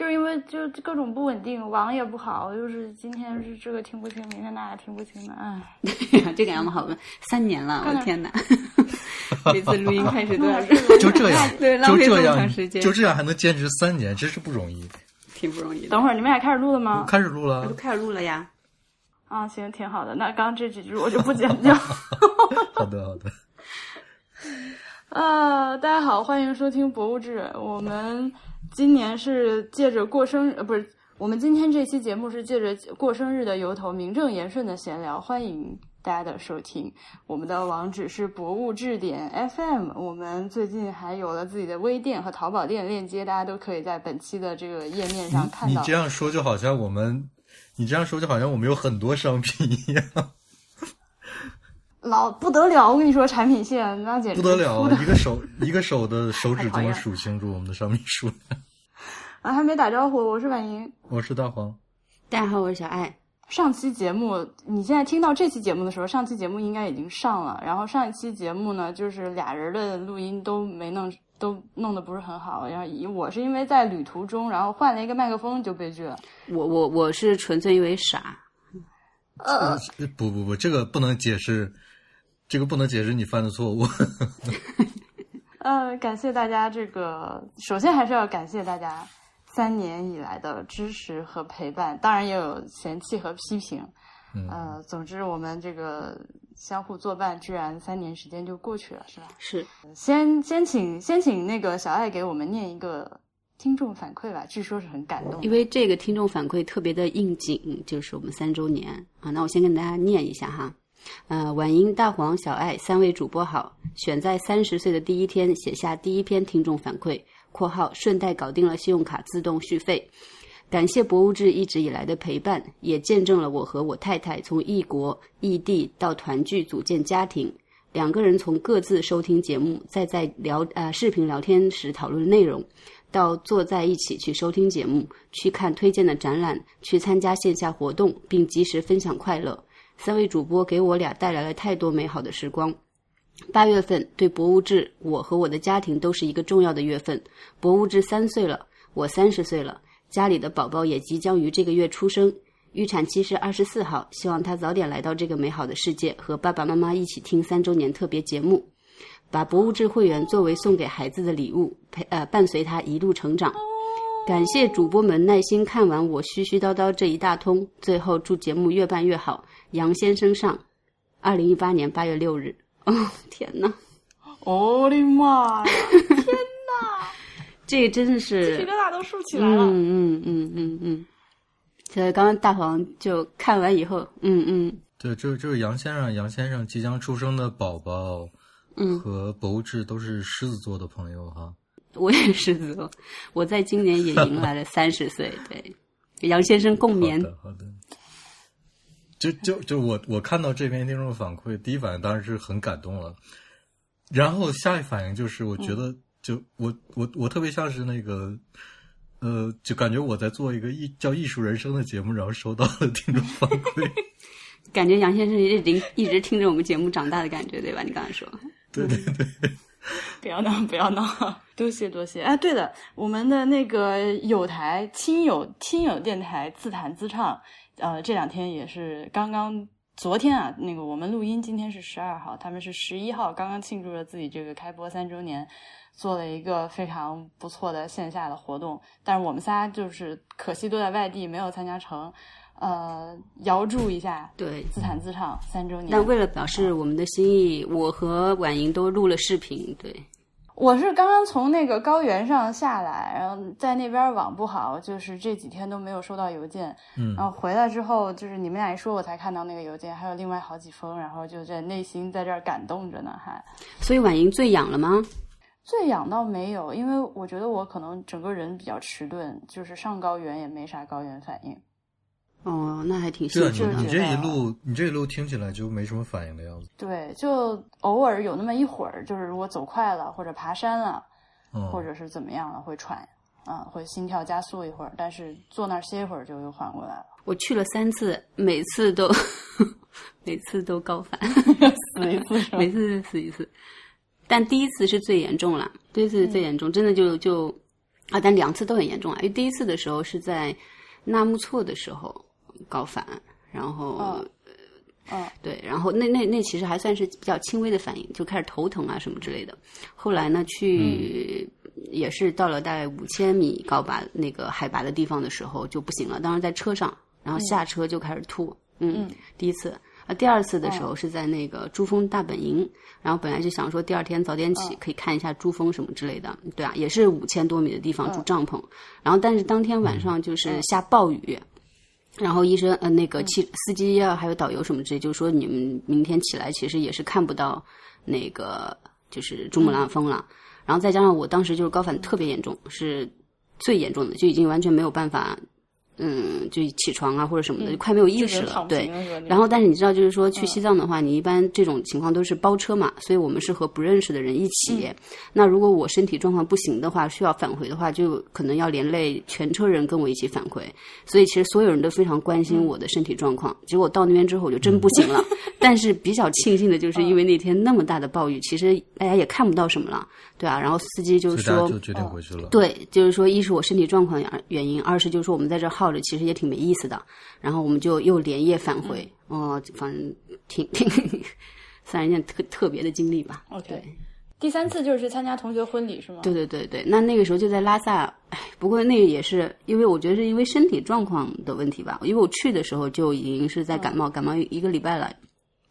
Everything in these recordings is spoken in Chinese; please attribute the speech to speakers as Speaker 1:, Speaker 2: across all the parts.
Speaker 1: 就是因为就各种不稳定，网也不好，就是今天是这个听不清，明天那个听不清的，哎。
Speaker 2: 这个样子好问？三年了，我的天哪！每次录音开始都要
Speaker 3: 就这样，
Speaker 2: 对，浪
Speaker 3: 就
Speaker 2: 费这么
Speaker 3: 这样
Speaker 2: 长时间，
Speaker 3: 就这样还能坚持三年，真是不容易。
Speaker 2: 挺不容易的。
Speaker 1: 等会儿你们俩开始录了吗？
Speaker 3: 开始录了我
Speaker 2: 都，开始录了呀。
Speaker 1: 啊，行，挺好的。那刚刚这几句我就不剪掉。
Speaker 3: 好的好的。
Speaker 1: 啊，大家好，欢迎收听《博物志》。我们今年是借着过生日，呃，不是，我们今天这期节目是借着过生日的由头，名正言顺的闲聊，欢迎大家的收听。我们的网址是博物志点 FM。我们最近还有了自己的微店和淘宝店链接，大家都可以在本期的这个页面上看到
Speaker 3: 你这。样说就好像我们，你这样说就好像我们有很多商品一样，
Speaker 1: 老不得了，我跟你说，产品线那简直
Speaker 3: 不得了，一个手一个手的 手指都能数清楚我们的商品数量。
Speaker 1: 啊！还没打招呼，我是婉莹。
Speaker 3: 我是大黄，
Speaker 2: 大家好，我是小爱。
Speaker 1: 上期节目，你现在听到这期节目的时候，上期节目应该已经上了。然后上一期节目呢，就是俩人的录音都没弄，都弄得不是很好。然后以我是因为在旅途中，然后换了一个麦克风就悲剧了。
Speaker 2: 我我我是纯粹因为傻，
Speaker 1: 呃，
Speaker 3: 不不不，这个不能解释，这个不能解释你犯的错误。
Speaker 1: 呃，感谢大家这个，首先还是要感谢大家三年以来的支持和陪伴，当然也有嫌弃和批评。
Speaker 3: 嗯，
Speaker 1: 呃，总之我们这个相互作伴，居然三年时间就过去了，是吧？
Speaker 2: 是
Speaker 1: 先先请先请那个小爱给我们念一个听众反馈吧，据说是很感动。
Speaker 2: 因为这个听众反馈特别的应景，就是我们三周年啊。那我先跟大家念一下哈。呃，晚英、大黄、小爱三位主播好，选在三十岁的第一天写下第一篇听众反馈（括号顺带搞定了信用卡自动续费）。感谢博物志一直以来的陪伴，也见证了我和我太太从异国异地到团聚组建家庭。两个人从各自收听节目，再在聊呃视频聊天时讨论内容，到坐在一起去收听节目，去看推荐的展览，去参加线下活动，并及时分享快乐。三位主播给我俩带来了太多美好的时光。八月份对博物志，我和我的家庭都是一个重要的月份。博物志三岁了，我三十岁了，家里的宝宝也即将于这个月出生。预产期是二十四号，希望他早点来到这个美好的世界，和爸爸妈妈一起听三周年特别节目。把博物志会员作为送给孩子的礼物，陪呃伴随他一路成长。感谢主播们耐心看完我絮絮叨叨这一大通，最后祝节目越办越好。杨先生上，二零一八年八月六日。哦天呐，
Speaker 1: 我的妈呀，
Speaker 2: 这个真的
Speaker 1: 鸡
Speaker 2: 是
Speaker 1: 皮疙瘩都竖起来了。
Speaker 2: 嗯嗯嗯嗯嗯。所以刚刚大黄就看完以后，嗯嗯
Speaker 3: 对，就就是杨先生，杨先生即将出生的宝宝
Speaker 2: 嗯，
Speaker 3: 和博物志都是狮子座的朋友哈。
Speaker 2: 我也是座，我在今年也迎来了三十岁，对，杨先生共
Speaker 3: 好
Speaker 2: 勉。
Speaker 3: 的，好的。就就就我我看到这篇听众反馈，第一反应当然是很感动了，然后下一反应就是我觉得就我我我特别像是那个。呃，就感觉我在做一个艺叫艺术人生的节目，然后收到了听众反馈。
Speaker 2: 感觉杨先生一直一直听着我们节目长大的感觉，对吧？你刚才说，
Speaker 3: 对对对，
Speaker 1: 不要闹，不要闹，多谢多谢。哎，对了，我们的那个友台亲友亲友电台自弹自唱，呃，这两天也是刚刚昨天啊，那个我们录音今天是十二号，他们是十一号，刚刚庆祝了自己这个开播三周年，做了一个非常不错的线下的活动，但是我们仨就是可惜都在外地，没有参加成。呃，遥祝一下，
Speaker 2: 对。
Speaker 1: 自弹自唱三周年。
Speaker 2: 但为了表示我们的心意，我和婉莹都录了视频，对。
Speaker 1: 我是刚刚从那个高原上下来，然后在那边网不好，就是这几天都没有收到邮件。
Speaker 3: 嗯
Speaker 1: 然后回来之后，就是你们俩一说，我才看到那个邮件，还有另外好几封，然后就在内心在这儿感动着呢，还
Speaker 2: 所以婉莹最痒了吗？
Speaker 1: 最痒倒没有，因为我觉得我可能整个人比较迟钝，就是上高原也没啥高原反应。
Speaker 2: 哦，那还挺幸
Speaker 3: 对啊，
Speaker 2: 福的。
Speaker 3: 你你这一路你这一路听起来就没什么反应的样子。
Speaker 1: 对，就偶尔有那么一会儿，就是如果走快了或者爬山了，
Speaker 3: 嗯，
Speaker 1: 或者是怎么样了，会喘，啊，会心跳加速一会儿，但是坐那儿歇一会儿就又缓过来了。
Speaker 2: 我去了三次，每次都 每次都高反，
Speaker 1: 死一次？
Speaker 2: 每次死一次。但第一次是最严重了，第一次最严重，真的就就啊，但两次都很严重啊。因为第一次的时候是在纳木错的时候高反，然后。
Speaker 1: 嗯嗯
Speaker 2: 对，然后那那那其实还算是比较轻微的反应，就开始头疼啊什么之类的。后来呢，去、也是到了大概五千米高拔那个海拔的地方的时候就不行了，当时在车上，然后下车就开始吐。嗯，第一次。啊，第二次的时候是在那个珠峰大本营，然后本来就想说第二天早点起可以看一下珠峰什么之类的，对啊，也是五千多米的地方住帐篷，然后但是当天晚上就是下暴雨，然后医生呃那个汽司机啊还有导游什么之类，就说你们明天起来其实也是看不到那个就是珠穆朗玛峰了，然后再加上我当时就是高反特别严重，是最严重的，就已经完全没有办法。嗯，就起床啊或者什么的，就快没有意识了。对，然后但是你知道，就是说去西藏的话，你一般这种情况都是包车嘛，所以我们是和不认识的人一起。那如果我身体状况不行的话，需要返回的话，就可能要连累全车人跟我一起返回。所以其实所有人都非常关心我的身体状况。结果到那边之后，我就真不行了。但是比较庆幸的就是，因为那天那么大的暴雨，其实大家也看不到什么了，对啊。然后司机就说，
Speaker 3: 就决定回去了。
Speaker 2: 对，就是说，一是我身体状况原因，二是就是说我们在这耗着，其实也挺没意思的。然后我们就又连夜返回，哦，反正挺 挺算是一件特特别的经历吧。
Speaker 1: OK
Speaker 2: 对。
Speaker 1: 第三次就是参加同学婚礼是吗？
Speaker 2: 对对对对，那那个时候就在拉萨，哎，不过那个也是因为我觉得是因为身体状况的问题吧，因为我去的时候就已经是在感冒，感冒一个礼拜了。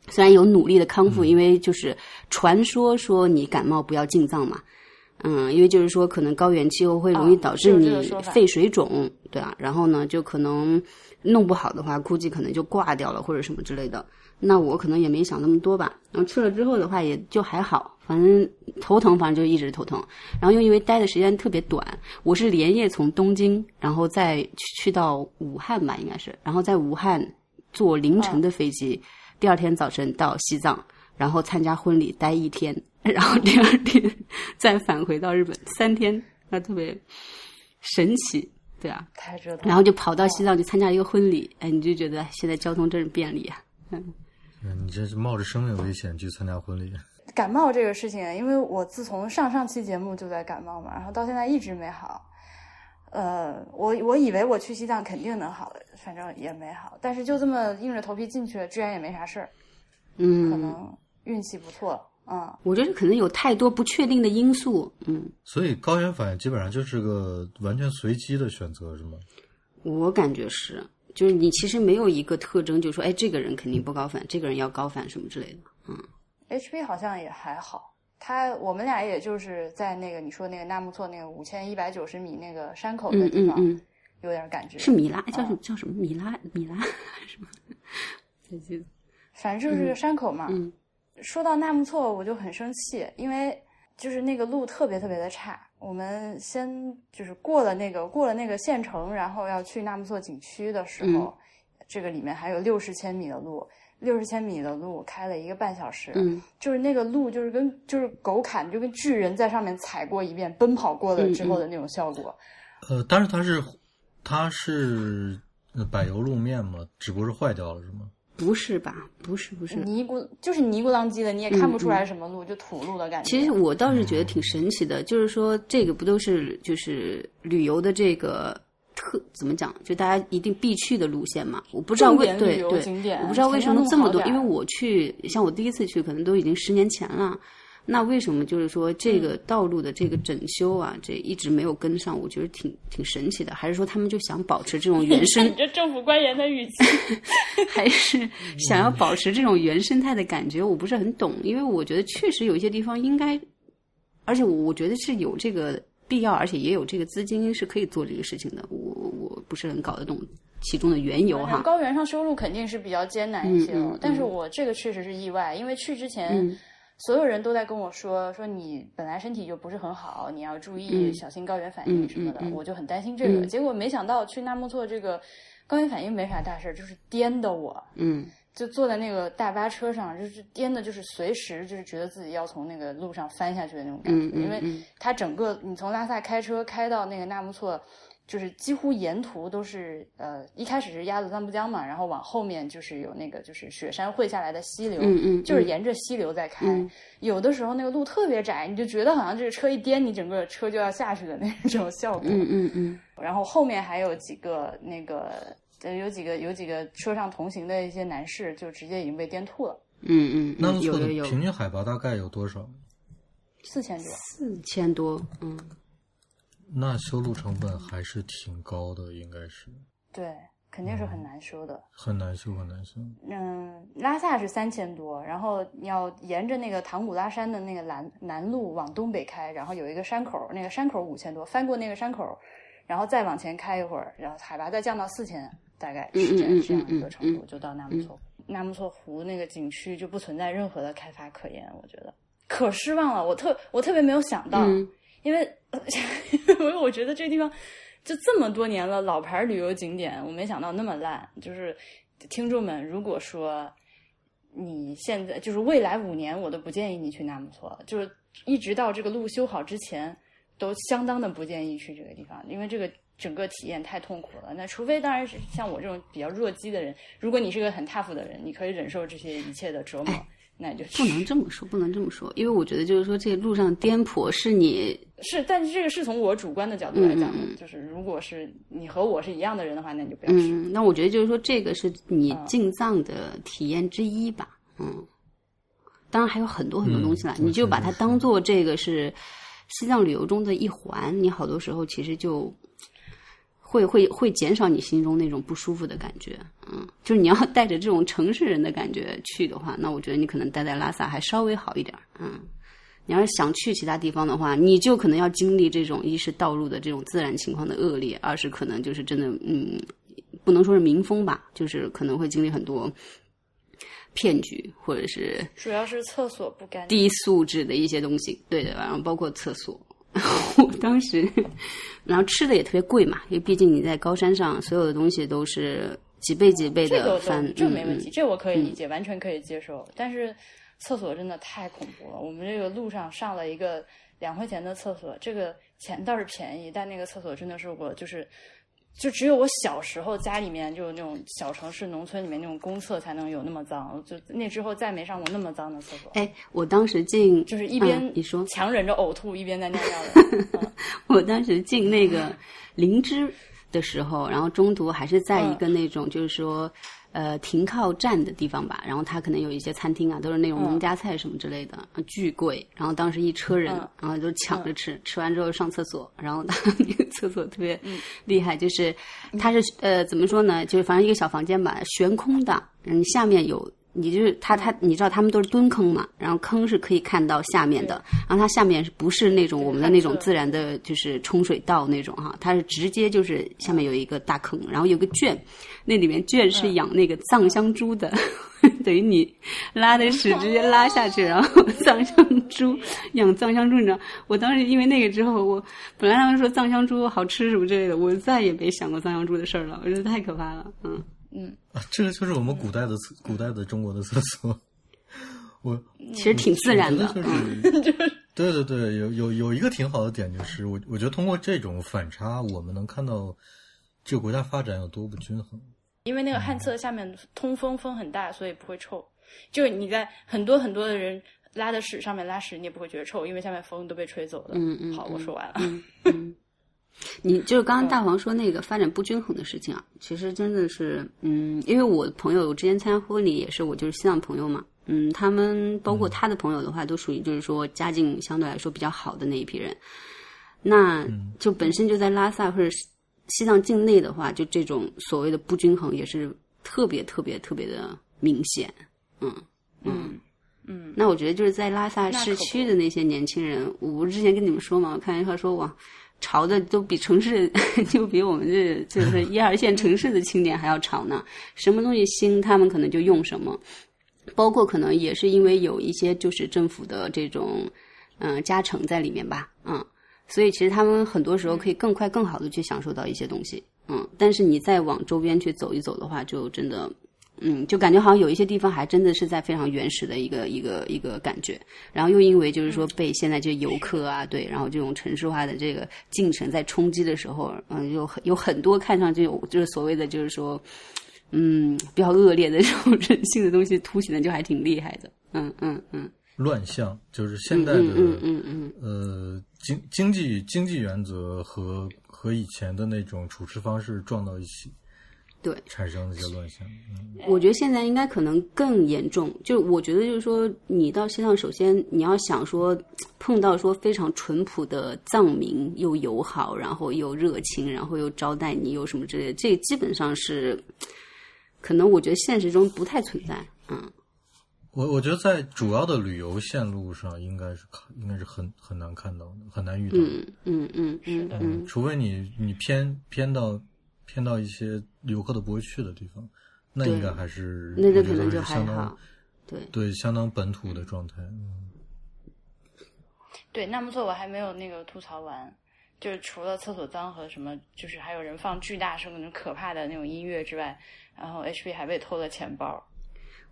Speaker 2: 虽然有努力的康复，因为就是传说说你感冒不要进藏嘛，嗯，因为就是说可能高原气候会容易导致你肺水肿，对啊，然后呢就可能弄不好的话，估计可能就挂掉了或者什么之类的。那我可能也没想那么多吧，然后去了之后的话也就还好，反正头疼，反正就一直头疼。然后又因为待的时间特别短，我是连夜从东京，然后再去到武汉吧，应该是，然后在武汉坐凌晨的飞机，第二天早晨到西藏，然后参加婚礼待一天，然后第二天再返回到日本三天，那特别神奇，对啊。
Speaker 1: 太折腾了。
Speaker 2: 然后就跑到西藏去参加一个婚礼，哎，你就觉得现在交通真是便利啊。
Speaker 3: 嗯，你这是冒着生命危险去参加婚礼。
Speaker 1: 感冒这个事情，因为我自从上上期节目就在感冒嘛，然后到现在一直没好。呃，我我以为我去西藏肯定能好的，反正也没好。但是就这么硬着头皮进去了，居然也没啥事儿，嗯可
Speaker 2: 嗯，
Speaker 1: 能运气不错。嗯，
Speaker 2: 我觉得可能有太多不确定的因素。嗯，
Speaker 3: 所以高原反应基本上就是个完全随机的选择，是吗？
Speaker 2: 我感觉是，就是你其实没有一个特征，就说哎，这个人肯定不高反，这个人要高反什么之类的。嗯
Speaker 1: HP 好像也还好，他我们俩也就是在那个你说那个纳木错那个五千一百九十米那个山口的
Speaker 2: 嗯
Speaker 1: 地方、
Speaker 2: 嗯嗯，
Speaker 1: 有点感觉，
Speaker 2: 是米拉，叫什
Speaker 1: 嗯
Speaker 2: 么叫什么米拉米拉什么？我记得
Speaker 1: 反正就是山口嘛。
Speaker 2: 嗯
Speaker 1: 说到纳木错，我就很生气，因为就是那个路特别特别的差。我们先就是过了那个过了那个县城，然后要去纳木错景区的时候，这个里面还有六十千米的路，六十千米的路开了一个半小时，
Speaker 2: 嗯
Speaker 1: 就是那个路就是跟就是狗砍，就跟巨人在上面踩过一遍，奔跑过了之后的那种效果。
Speaker 3: 呃，但是它是它是呃柏油路面嘛，只不过是坏掉了，是吗？
Speaker 2: 不是吧？不是不是。
Speaker 1: 尼姑就是尼姑当叽的，你也看不出来什么路，就土路的感觉。
Speaker 2: 其实我倒是觉得挺神奇的，就是说这个不都是就是旅游的这个特怎么讲，就大家一定必去的路线嘛？我不知道为对对我不知道为什么这么多，因为我去像我第一次去，可能都已经十年前了。那为什么就是说这个道路的这个整修啊，这一直没有跟上？我觉得挺挺神奇的，还是说他们就想保持这种原生
Speaker 1: 你这政府官员的语气，
Speaker 2: 还是想要保持这种原生态的感觉，我不是很懂，因为我觉得确实有一些地方应该，而且我我觉得是有这个必要，而且也有这个资金是可以做这个事情的，我我不是很搞得懂其中的缘由哈。
Speaker 1: 高原上修路肯定是比较艰难一些
Speaker 2: 嗯嗯嗯
Speaker 1: 了但是我这个确实是意外，因为去之前。
Speaker 2: 嗯
Speaker 1: 所有人都在跟我说说你本来身体就不是很好，你要注意
Speaker 2: 嗯。
Speaker 1: 小心高原反应什么的，我就很担心这个。
Speaker 2: 嗯。
Speaker 1: 结果没想到去纳木错这个高原反应没啥大事儿，就是颠的我，
Speaker 2: 嗯。
Speaker 1: 就坐在那个大巴车上，就是颠的，就是随时就是觉得自己要从那个路上翻下去的那种感觉，因为
Speaker 2: 嗯
Speaker 1: 它整个你从拉萨开车开到那个纳木错。就是几乎沿途都是呃，一开始是鸭子三不江嘛，然后往后面就是有那个就是雪山汇下来的溪流，
Speaker 2: 嗯嗯，
Speaker 1: 就是沿着溪流在开。
Speaker 2: 嗯
Speaker 1: 有的时候那个路特别窄，你就觉得好像这个车一颠，你整个车就要下去的那种效果。
Speaker 2: 嗯嗯嗯
Speaker 1: 然后后面还有几个那个呃，有几个有几个车上同行的一些男士，就直接已经被颠吐了，
Speaker 2: 嗯嗯，
Speaker 3: 纳木错的
Speaker 2: 有有有
Speaker 3: 平均海拔大概有多少？
Speaker 1: 四千多。
Speaker 2: 四千多，嗯
Speaker 3: 那修路成本还是挺高的，应该是
Speaker 1: 对，肯定是很难修的。
Speaker 3: 很难修，很难修。
Speaker 1: 嗯，拉萨是三千多，然后你要沿着那个唐古拉山的那个南南路往东北开，然后有一个山口，那个山口五千多，翻过那个山口，然后再往前开一会儿，然后海拔再降到四千，大概是这
Speaker 2: 嗯嗯嗯
Speaker 1: 这样一个
Speaker 2: 嗯
Speaker 1: 程度，就到纳木错。纳木错湖那个景区就不存在任何的开发可言，我觉得可失望了。我特我特别没有想到，
Speaker 2: 嗯
Speaker 1: 因为 因为我觉得这个地方就这么多年了，老牌旅游景点，我没想到那么烂。就是听众们，如果说你现在就是未来五年，我都不建议你去纳木错，就是一直到这个路修好之前，都相当的不建议去这个地方，因为这个。整个体验太痛苦了。那除非当然是像我这种比较弱鸡的人，如果你是个很 tough 的人，你可以忍受这些一切的折磨，那你就去
Speaker 2: 不能这么说，不能这么说，因为我觉得就是说这个路上颠簸是你
Speaker 1: 是，但是这个是从我主观的角度来讲就是如果是你和我是一样的人的话，那你就不要去。
Speaker 2: 嗯，那我觉得就是说，这个是你进藏的体验之一吧。嗯，当然还有很多很多东西啦，
Speaker 3: 嗯
Speaker 2: 你就把它当做这个是西藏旅游中的一环，你好多时候其实就会会会减少你心中那种不舒服的感觉。嗯，就是你要带着这种城市人的感觉去的话，那我觉得你可能待在拉萨还稍微好一点。嗯。你要是想去其他地方的话，你就可能要经历这种一是道路的这种自然情况的恶劣，二是可能就是真的，嗯，不能说是民风吧，就是可能会经历很多骗局或者是
Speaker 1: 主要是厕所不干净。
Speaker 2: 低素质的一些东西，对的，然后包括厕所。我当时，然后吃的也特别贵嘛，因为毕竟你在高山上，所有的东西都是几倍几倍的翻，
Speaker 1: 都这
Speaker 2: 嗯
Speaker 1: 没问题，
Speaker 2: 嗯
Speaker 1: 这我可以理解，完全可以接受。但是厕所真的太恐怖了。我们这个路上上了一个两块钱的厕所，这个钱倒是便宜，但那个厕所真的是我就是。就只有我小时候家里面就是那种小城市农村里面那种公厕才能有那么脏，就那之后再没上过那么脏的厕所。
Speaker 2: 哎，我当时进
Speaker 1: 就是一边
Speaker 2: 嗯你说
Speaker 1: 强忍着呕吐，一边在尿尿的。嗯
Speaker 2: 我当时进那个灵芝的时候，然后中途还是在一个那种就是说。呃，停靠站的地方吧，然后它可能有一些餐厅啊，都是那种农家菜什么之类的，巨贵。然后当时一车人，
Speaker 1: 嗯
Speaker 2: 然后就抢着吃，吃完之后上厕所，然后他 那个厕所特别厉害，就是它是呃怎么说呢，就是反正一个小房间吧，悬空的，嗯，下面有。你就是它，它你知道他们都是蹲坑嘛，然后坑是可以看到下面的，然后它下面是不是那种我们的那种自然的，就是冲水道那种哈，它是直接就是下面有一个大坑，然后有个圈，那里面圈是养那个藏香猪的，等于你拉的屎直接拉下去，然后 藏香猪养藏香猪，你知道，我当时因为那个之后，我本来他们说藏香猪好吃什么之类的，我再也没想过藏香猪的事儿了，我觉得太可怕了，嗯。
Speaker 1: 嗯，
Speaker 3: 啊，这个就是我们古代的厕，古代的中国的厕所。我
Speaker 2: 其实挺自然的，
Speaker 3: 就是，对对对，有有有一个挺好的点，就是我我觉得通过这种反差，我们能看到这个国家发展有多不均衡。
Speaker 1: 因为那个旱厕下面通风风很大，所以不会臭。就是你在很多很多的人拉的屎上面拉屎，你也不会觉得臭，因为下面风都被吹走了。
Speaker 2: 嗯嗯。
Speaker 1: 好，我说完了。
Speaker 2: 嗯嗯。你就是刚刚大黄说那个发展不均衡的事情啊，其实真的是，嗯，因为我朋友，我之前参加婚礼也是，我就是西藏朋友嘛，嗯，他们包括他的朋友的话，都属于就是说家境相对来说比较好的那一批人，那就本身就在拉萨或者西藏境内的话，就这种所谓的不均衡也是特别特别特别的明显，嗯嗯
Speaker 1: 嗯，
Speaker 2: 那我觉得就是在拉萨市区的那些年轻人，我不是之前跟你们说嘛，我开玩笑说哇。潮的都比城市，就比我们这就是一二线城市的青年还要潮呢。什么东西新，他们可能就用什么，包括可能也是因为有一些就是政府的这种嗯、加成在里面吧，嗯，所以其实他们很多时候可以更快更好的去享受到一些东西，嗯。但是你再往周边去走一走的话，就真的嗯，就感觉好像有一些地方还真的是在非常原始的一个一个一个感觉，然后又因为就是说被现在这游客啊，对，然后这种城市化的这个进程在冲击的时候，嗯，有很有很多看上去有就是所谓的就是说，嗯，比较恶劣的这种人性的东西凸显的就还挺厉害的，嗯嗯嗯，
Speaker 3: 乱象就是现在的
Speaker 2: 嗯嗯嗯。
Speaker 3: 呃经经济经济原则和和以前的那种处事方式撞到一起，
Speaker 2: 对，
Speaker 3: 产生的一些乱象。嗯
Speaker 2: 我觉得现在应该可能更严重，就我觉得就是说，你到西藏，首先你要想说碰到说非常淳朴的藏民，又友好，然后又热情，然后又招待你，又什么之类的，这基本上是可能我觉得现实中不太存在。嗯，
Speaker 3: 我我觉得在主要的旅游线路上，应该是看应该是很很难看到的，很难遇到
Speaker 2: 嗯嗯嗯嗯，
Speaker 3: 除非你你偏偏到偏到一些游客都不会去的地方，那应该还是
Speaker 2: 那这
Speaker 3: 我觉得
Speaker 2: 可能就还
Speaker 3: 是相当
Speaker 2: 好。对，
Speaker 3: 对相当本土的状态。嗯
Speaker 1: 对，纳木错我还没有那个吐槽完，就是除了厕所脏和什么，就是还有人放巨大声的那种可怕的那种音乐之外，然后 HP 还被偷了钱包。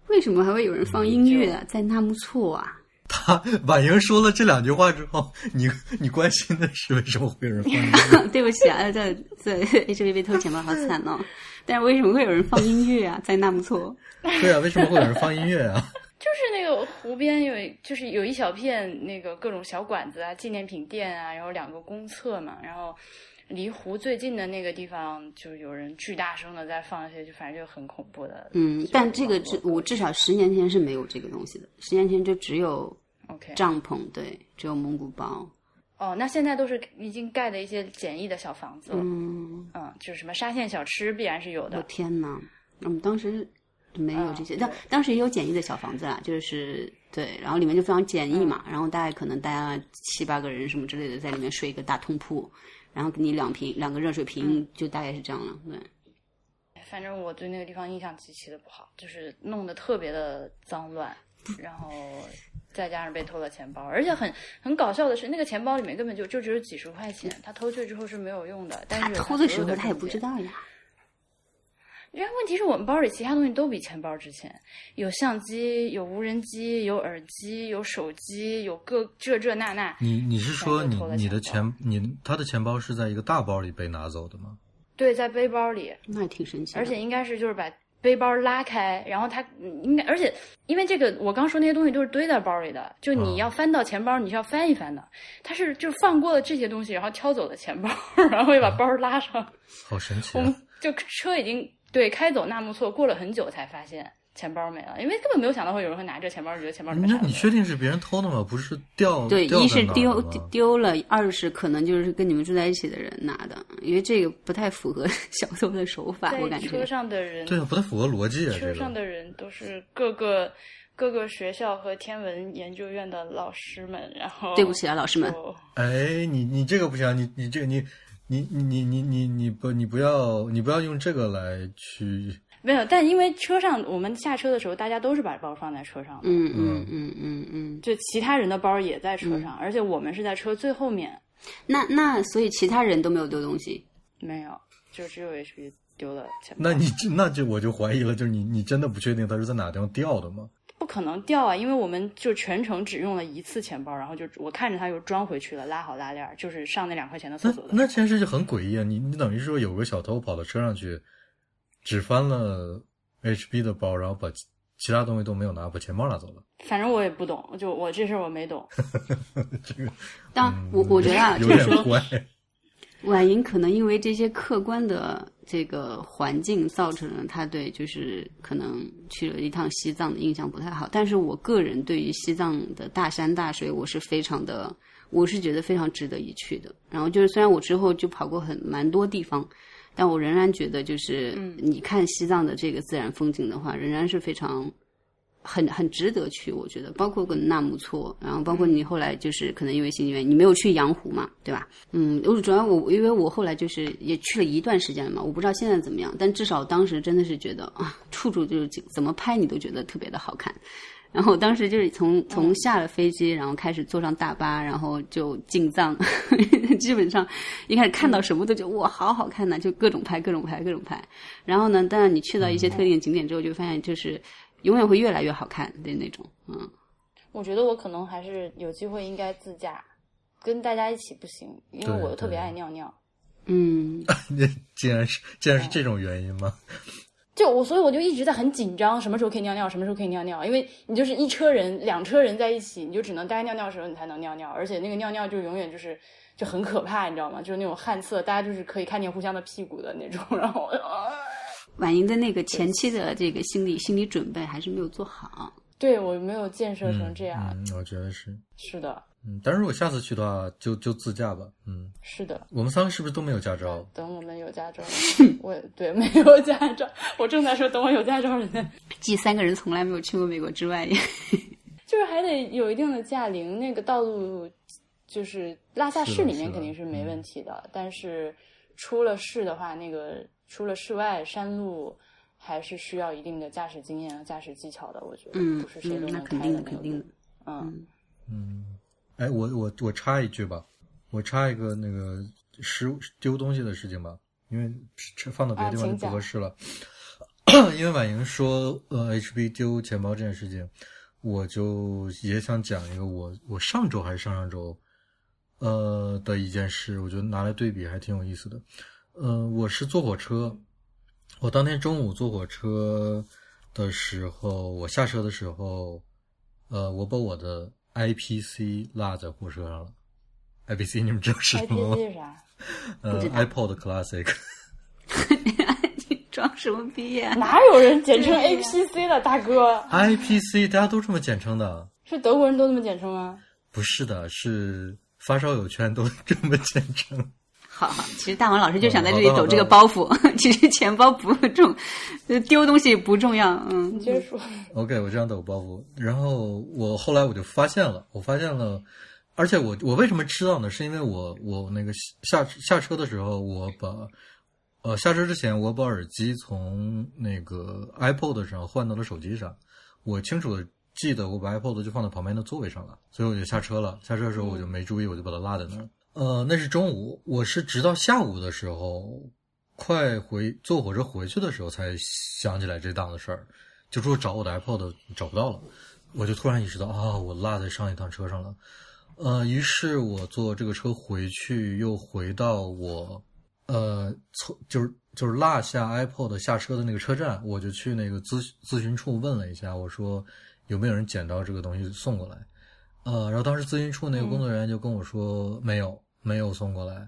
Speaker 2: 为什么还会有人放音乐啊？在纳木错啊？
Speaker 3: 他婉莹说了这两句话之后，你你关心的是为什么会有人放音乐？
Speaker 2: 对不起啊，在在 HV 被偷钱包好惨哦。但是为什么会有人放音乐啊？在纳木错？
Speaker 3: 对啊，为什么会有人放音乐啊？
Speaker 1: 就是那个湖边有，就是有一小片那个各种小馆子啊、纪念品店啊，然后两个公厕嘛，然后离湖最近的那个地方，就有人巨大声的在放一些，就反正就很恐怖的。
Speaker 2: 嗯，但这个至我至少十年前是没有这个东西的，十年前就只有
Speaker 1: OK，
Speaker 2: 帐篷，对，只有蒙古包。
Speaker 1: 哦，那现在都是已经盖的一些简易的小房子了。
Speaker 2: 嗯，
Speaker 1: 嗯，就是什么沙县小吃必然是有
Speaker 2: 我
Speaker 1: 的。
Speaker 2: 天哪，我们当时没有这些，
Speaker 1: 嗯
Speaker 2: 当、当时也有简易的小房子啦，就是对，然后里面就非常简易
Speaker 1: 嗯
Speaker 2: 嘛，然后大概可能大家七八个人什么之类的在里面睡一个大通铺，然后给你两瓶两个热水瓶，
Speaker 1: 嗯
Speaker 2: 就大概是这样了，对。
Speaker 1: 反正我对那个地方印象极其的不好，就是弄得特别的脏乱，然后再加上被偷了钱包，而且很很搞笑的是，那个钱包里面根本就就只有几十块钱，他偷去之后是没有用的。但
Speaker 2: 他
Speaker 1: 是
Speaker 2: 偷的时候他也不知。道呀。
Speaker 1: 因为问题是我们包里其他东西都比钱包值钱，有相机，有无人机，有耳机，有手机，有各这这那那。
Speaker 3: 你你是说你你的
Speaker 1: 钱
Speaker 3: 你他的钱包是在一个大包里被拿走的吗？
Speaker 1: 对，在背包里，
Speaker 2: 那也挺神奇，
Speaker 1: 而且应该是就是把背包拉开，然后他嗯应该，而且因为这个我刚说那些东西都是堆在包里的，就你要翻到钱包，你是要翻一翻的。他是就放过了这些东西，然后挑走了钱包，然后又把包拉上。
Speaker 3: 好神奇
Speaker 1: 我们
Speaker 3: 啊！
Speaker 1: 就车已经对开走纳木错，过了很久才发现钱包没了，因为根本没有想到会有人会拿这钱包，觉得钱包里面
Speaker 3: 那你确定是别人偷的吗？不是掉
Speaker 2: 对，一是丢丢了，二是可能就是跟你们住在一起的人拿的，因为这个不太符合 小偷的手法，我感
Speaker 1: 觉车。上的人，
Speaker 3: 对啊，不太符合逻辑啊！
Speaker 1: 车上的人都是各个各个学校和天文研究院的老师们，然后
Speaker 2: 对不起啊，老师们，
Speaker 1: 就
Speaker 3: 哎，你你这个不行，你你这个你你你你你你你不你不要你不要用这个来去
Speaker 1: 没有，但因为车上我们下车的时候，大家都是把包放在车上的，
Speaker 2: 嗯嗯嗯嗯嗯。
Speaker 1: 就其他人的包也在车上，而且我们是在车最后面，
Speaker 2: 那那所以其他人都没有丢东西，
Speaker 1: 没有，就只有 HP 丢了钱包。
Speaker 3: 那你那就我就怀疑了，就是你你真的不确定他是在哪地方掉的吗？
Speaker 1: 不可能掉啊，因为我们就全程只用了一次钱包，然后就我看着它又装回去了，拉好拉链儿，就是上那两块钱的厕所的。
Speaker 3: 那这件事就很诡异啊！你你等于说有个小偷跑到车上去，只翻了 HB 的包，然后把其其他东西都没有拿，把钱包拿走了。
Speaker 1: 反正我也不懂，就我这事儿我没懂。
Speaker 3: 这个
Speaker 2: 但我我觉得啊，
Speaker 3: 有
Speaker 2: 就是说
Speaker 3: 点怪。
Speaker 2: 婉莹可能因为这些客观的这个环境，造成了他对就是可能去了一趟西藏的印象不太好。但是我个人对于西藏的大山大水，我是非常的，我是觉得非常值得一去的。然后就是虽然我之后就跑过很蛮多地方，但我仍然觉得就是你看西藏的这个自然风景的话，仍然是非常。很很值得去，我觉得，包括跟纳木错，然后包括你后来就是可能因为心理原因，你没有去羊湖嘛，对吧？嗯，我主要我因为我后来就是也去了一段时间了嘛，我不知道现在怎么样，但至少当时真的是觉得啊，处处就是怎么拍你都觉得特别的好看，然后当时就是从从下了飞机，然后开始坐上大巴，然后就进藏，基本上一开始看到什么都觉得哇，好好看呐，就各种拍，各种拍，各种拍。然后呢，当然你去到一些特定的景点之后，就发现就是永远会越来越好看的那种，嗯。
Speaker 1: 我觉得我可能还是有机会应该自驾，跟大家一起不行，因为我特别爱尿尿。
Speaker 2: 嗯，
Speaker 3: 那 竟然是竟然是这种原因吗？
Speaker 1: 就我，所以我就一直在很紧张，什么时候可以尿尿，什么时候可以尿尿，因为你就是一车人，两车人在一起，你就只能待尿尿的时候你才能尿尿，而且那个尿尿就永远就是就很可怕，你知道吗？就是那种旱厕，大家就是可以看见互相的屁股的那种，然后
Speaker 2: 婉莹的那个前期的这个心理心理准备还是没有做好。
Speaker 1: 对我没有建设成这样，
Speaker 3: 嗯，我觉得是。
Speaker 1: 是的，
Speaker 3: 嗯，但是如果下次去的话，就就自驾吧，嗯，
Speaker 1: 是的。
Speaker 3: 我们三个是不是都没有驾照？
Speaker 1: 等我们有驾照，我对没有驾照，我正在说等我有驾照人。
Speaker 2: 继三个人从来没有去过美国之外，
Speaker 1: 就是还得有一定的驾龄，那个道路就是拉萨市里面肯定是没问题的，但是出了市的话，那个出了室外山路。还是需要一定的驾驶经验和驾驶技巧的，我觉得，
Speaker 2: 嗯，
Speaker 1: 不是谁都能
Speaker 2: 开的，肯定的，
Speaker 1: 嗯
Speaker 3: 嗯，哎，我我我插一句吧，我插一个那个失丢东西的事情吧，因为放到别的地方就不合适了。因为婉莹说呃，HB 丢钱包这件事情，我就也想讲一个我我上周还是上上周呃的一件事，我觉得拿来对比还挺有意思的。嗯，我是坐火车。我当天中午坐火车的时候，我下车的时候，呃，我把我的 IPC 落在火车上了。IPC 你们知道是什么吗？
Speaker 1: 是啥？
Speaker 3: 呃，iPod Classic。
Speaker 2: 你 装什么逼呀？
Speaker 1: 哪有人简称 APC 的，大哥
Speaker 3: ？IPC 大家都这么简称的。
Speaker 1: 是德国人都这么简称吗？
Speaker 3: 不是的，是发烧友圈都这么简称。
Speaker 2: 好好，其实大王老师就想在这里抖这个包袱。其实钱包不重，丢东西不重要。嗯，
Speaker 1: 你接着说。
Speaker 3: OK，我这样抖包袱。然后我后来我就发现了，我发现了，而且我我为什么知道呢？是因为我我那个下下车的时候，我把呃下车之前我把耳机从那个 iPod 上换到了手机上。我清楚的记得我把 iPod 就放在旁边的座位上了，所以我就下车了。下车的时候我就没注意，我就把它落在那儿。呃，那是中午，我是直到下午的时候，快回坐火车回去的时候才想起来这档子事儿，就说找我的 iPod 找不到了，我就突然意识到啊，我落在上一趟车上了。呃，于是我坐这个车回去，又回到我呃，从就是就是落下 iPod 下车的那个车站，我就去那个咨咨询处问了一下，我说有没有人捡到这个东西送过来？呃，然后当时咨询处那个工作人员就跟我说没有。没有送过来，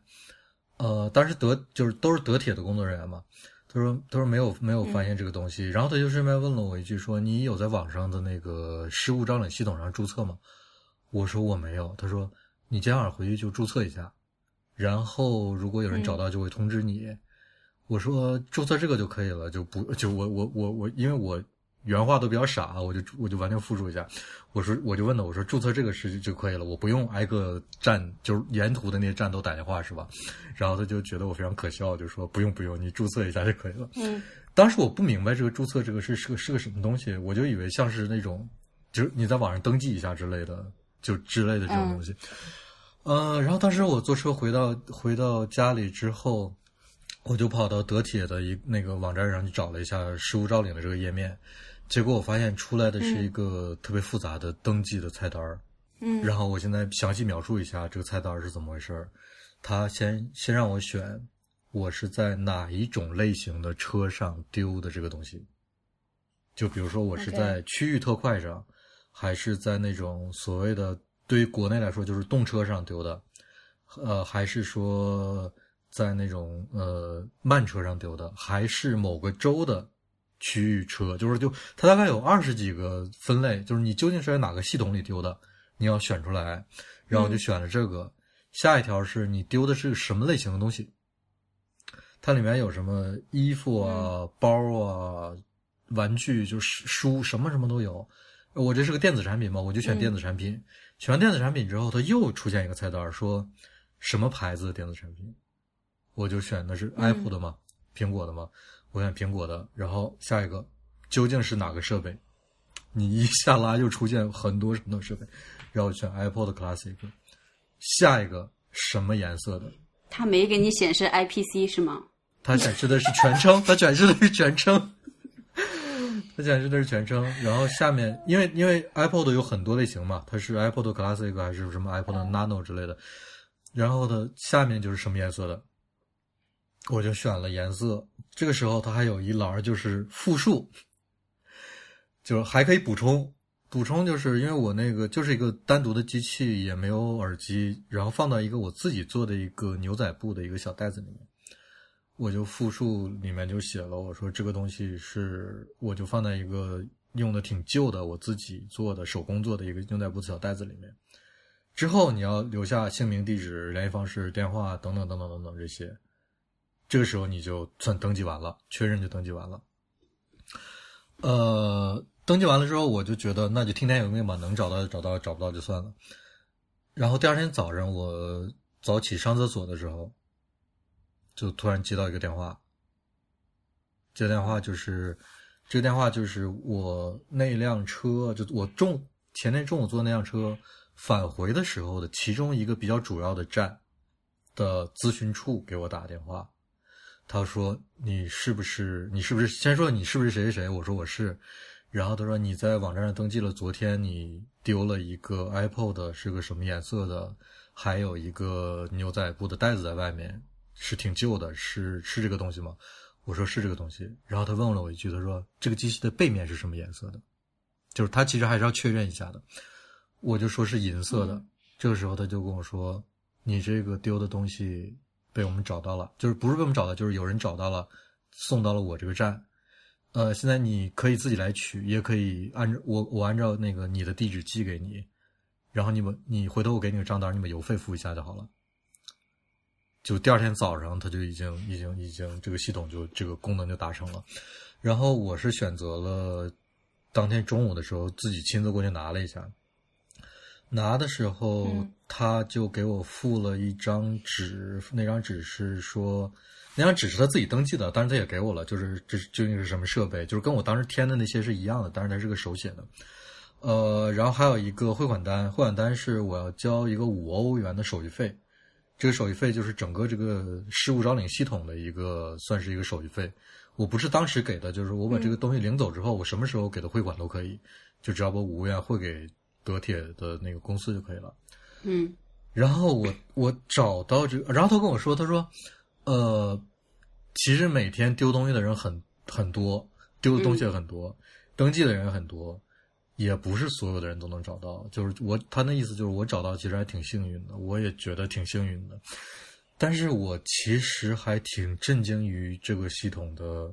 Speaker 3: 呃，当时德就是都是德铁的工作人员嘛，他说他说没有没有发现这个东西，然后他就顺便问了我一句，说你有在网上的那个失物招领系统上注册吗？我说我没有，他说你今晚回去就注册一下，然后如果有人找到就会通知你。我说注册这个就可以了，就不就我我我我因为我。原话都比较傻，我就我就完全复述一下。我说我就问他，我说注册这个是就可以了，我不用挨个站，就是沿途的那些站都打电话是吧？然后他就觉得我非常可笑，就说不用不用，你注册一下就可以了。
Speaker 1: 嗯，
Speaker 3: 当时我不明白这个注册这个是是个是个什么东西，我就以为像是那种就是你在网上登记一下之类的，就之类的这种东西。呃，然后当时我坐车回到回到家里之后，我就跑到德铁的一那个网站上去找了一下失物招领的这个页面。结果我发现出来的是一个特别复杂的登记的菜单儿，
Speaker 1: 嗯，
Speaker 3: 然后我现在详细描述一下这个菜单是怎么回事儿。他先先让我选我是在哪一种类型的车上丢的这个东西，就比如说我是在区域特快上，还是在那种所谓的对于国内来说就是动车上丢的，呃，还是说在那种呃慢车上丢的，还是某个州的。区域车就是就它大概有二十几个分类，就是你究竟是在哪个系统里丢的，你要选出来，然后我就选了这个。下一条是你丢的是什么类型的东西？它里面有什么衣服啊、包啊、玩具，就是书，什么什么都有。我这是个电子产品嘛，我就选电子产品。选完电子产品之后，它又出现一个菜单，说什么牌子的电子产品？我就选的是 Apple 的嘛，苹果的嘛。我选苹果的，然后下一个究竟是哪个设备？你一下拉就出现很多很多设备，然后选 iPod Classic，下一个什么颜色的？
Speaker 2: 它没给你显示 IPC 是吗？
Speaker 3: 它显示的是全称，它显示的是全称，它显示的是全称。然后下面，因为因为 iPod 有很多类型嘛，它是 iPod Classic 还是什么 iPod Nano 之类的。然后呢，下面就是什么颜色的，我就选了颜色。这个时候它还有一栏就是复数，就是还可以补充。补充就是因为我那个就是一个单独的机器，也没有耳机，然后放到一个我自己做的一个牛仔布的一个小袋子里面。我就复述里面就写了，我说这个东西是，我就放在一个用的挺旧的我自己做的手工做的一个牛仔布小袋子里面。之后你要留下姓名、地址、联系方式、电话等等等等等等这些，这个时候你就算登记完了，确认就登记完了。呃，登记完了之后，我就觉得那就听天由命吧，能找到就找到，找不到就算了。然后第二天早上我早起上厕所的时候。就突然接到一个电话，接电话就是这个电话就是我那辆车，就我中前天中午坐那辆车返回的时候的其中一个比较主要的站的咨询处给我打电话，他说你是不是你是不是先说你是不是谁谁谁？我说我是，然后他说你在网站上登记了，昨天你丢了一个 iPod，是个什么颜色的？还有一个牛仔布的袋子在外面。是挺旧的，是是这个东西吗？我说是这个东西。然后他问了我一句，他说这个机器的背面是什么颜色的？就是他其实还是要确认一下的。我就说是银色的。这个时候他就跟我说，你这个丢的东西被我们找到了，就是不是被我们找到，就是有人找到了，送到了我这个站。呃，现在你可以自己来取，也可以按照我我按照那个你的地址寄给你，然后你们你回头我给你个账单，你把邮费付一下就好了。就第二天早上，他就已经、已经、已经，这个系统就这个功能就达成了。然后我是选择了当天中午的时候自己亲自过去拿了一下。拿的时候，他就给我附了一张纸，那张纸是说，那张纸是他自己登记的，但是他也给我了，就是这究竟是什么设备，就是跟我当时填的那些是一样的，但是他是个手写的。呃，然后还有一个汇款单，汇款单是我要交一个五欧元的手续费。这个手续费就是整个这个失物招领系统的一个，算是一个手续费。我不是当时给的，就是我把这个东西领走之后，我什么时候给的汇款都可以，就只要把五欧元汇给德铁的那个公司就可以了。
Speaker 2: 嗯。
Speaker 3: 然后我我找到这个，然后他跟我说，他说，呃，其实每天丢东西的人很很多，丢的东西也很多，登记的人也很多。也不是所有的人都能找到，就是我他那意思就是我找到其实还挺幸运的，我也觉得挺幸运的，但是我其实还挺震惊于这个系统的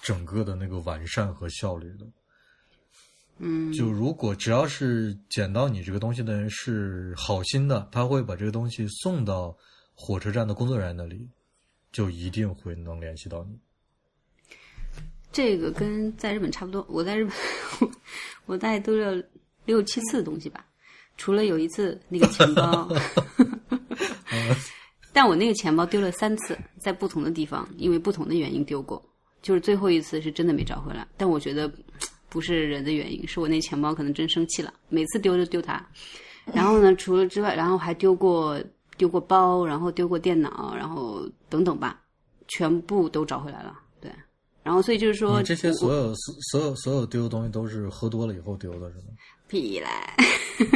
Speaker 3: 整个的那个完善和效率的。
Speaker 2: 嗯，
Speaker 3: 就如果只要是捡到你这个东西的人是好心的，他会把这个东西送到火车站的工作人员那里，就一定会能联系到你。
Speaker 2: 这个跟在日本差不多，我在日本，我大概丢了六七次东西吧，除了有一次那个钱包，但我那个钱包丢了三次，在不同的地方，因为不同的原因丢过，就是最后一次是真的没找回来。但我觉得不是人的原因，是我那钱包可能真生气了，每次丢就丢它。然后呢，除了之外，然后还丢过丢过包，然后丢过电脑，然后等等吧，全部都找回来了。对然后，所以就是说，
Speaker 3: 这些所有所所有所有丢的东西都是喝多了以后丢的，是吗？
Speaker 2: 屁嘞，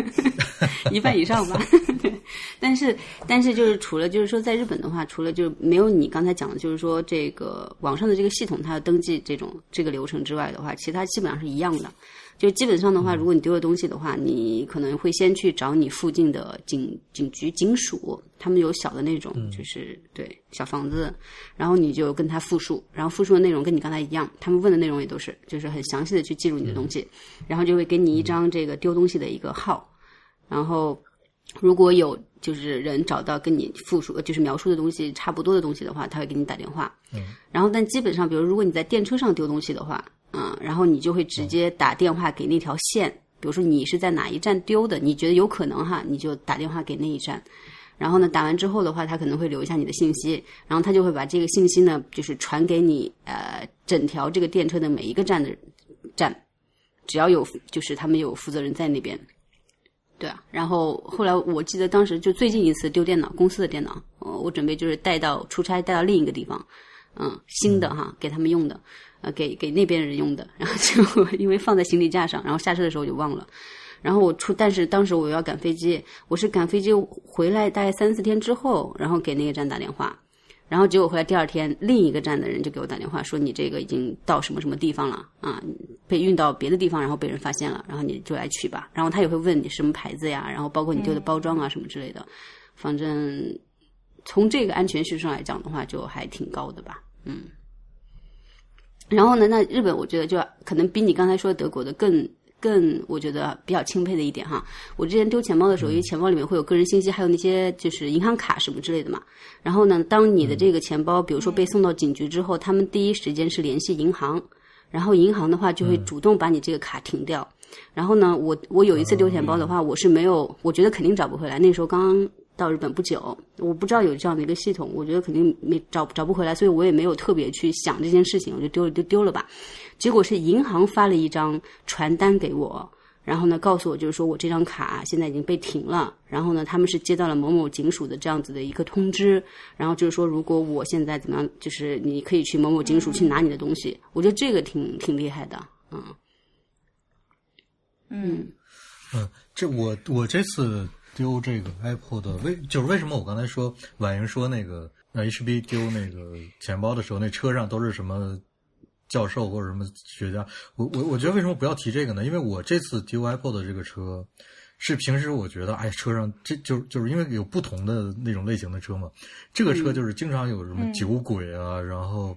Speaker 2: 一半以上吧。但是但是就是除了就是说，在日本的话，除了就是没有你刚才讲的，就是说这个网上的这个系统它要登记这种这个流程之外的话，其他基本上是一样的。就基本上的话，如果你丢了东西的话，你可能会先去找你附近的警警局、警署，他们有小的那种，就是对小房子，然后你就跟他复述，然后复述的内容跟你刚才一样，他们问的内容也都是，就是很详细的去记录你的东西，然后就会给你一张这个丢东西的一个号，然后如果有就是人找到跟你复述就是描述的东西差不多的东西的话，他会给你打电话，然后但基本上，比如如果你在电车上丢东西的话。嗯，然后你就会直接打电话给那条线，比如说你是在哪一站丢的，你觉得有可能哈，你就打电话给那一站。然后呢，打完之后的话，他可能会留下你的信息，然后他就会把这个信息呢，就是传给你呃整条这个电车的每一个站的站，只要有就是他们有负责人在那边。对啊，然后后来我记得当时就最近一次丢电脑，公司的电脑，呃，我准备就是带到出差带到另一个地方，嗯，新的哈，给他们用的，呃，给给那边人用的，然后就因为放在行李架上，然后下车的时候就忘了，然后我出，但是当时我要赶飞机，我是赶飞机回来大概三四天之后，然后给那个站打电话。然后结果回来第二天，另一个站的人就给我打电话说：“你这个已经到什么什么地方了啊？被运到别的地方，然后被人发现了，然后你就来取吧。”然后他也会问你什么牌子呀，然后包括你丢的包装啊什么之类的。反正从这个安全系数上来讲的话，就还挺高的吧。嗯。然后呢，那日本我觉得就可能比你刚才说德国的更。更我觉得比较钦佩的一点哈，我之前丢钱包的时候，因为钱包里面会有个人信息，还有那些就是银行卡什么之类的嘛。然后呢，当你的这个钱包，比如说被送到警局之后，他们第一时间是联系银行，然后银行的话就会主动把你这个卡停掉。然后呢，我我有一次丢钱包的话，我是没有，我觉得肯定找不回来。那时候刚刚到日本不久，我不知道有这样的一个系统，我觉得肯定没找找不回来，所以我也没有特别去想这件事情，我就丢了就丢了吧。结果是银行发了一张传单给我，然后呢告诉我就是说我这张卡现在已经被停了，然后呢他们是接到了某某警署的这样子的一个通知，然后就是说如果我现在怎么样，就是你可以去某某警署去拿你的东西。我觉得这个挺挺厉害的，嗯
Speaker 1: 嗯
Speaker 3: 嗯，这我我这次丢这个 Apple 的为就是为什么我刚才说婉莹说那个 HB 丢那个钱包的时候，那车上都是什么？教授或者什么学家，我我我觉得为什么不要提这个呢？因为我这次丢 Apple 的这个车，是平时我觉得，哎，车上这就就是因为有不同的那种类型的车嘛，这个车就是经常有什么酒鬼啊，然后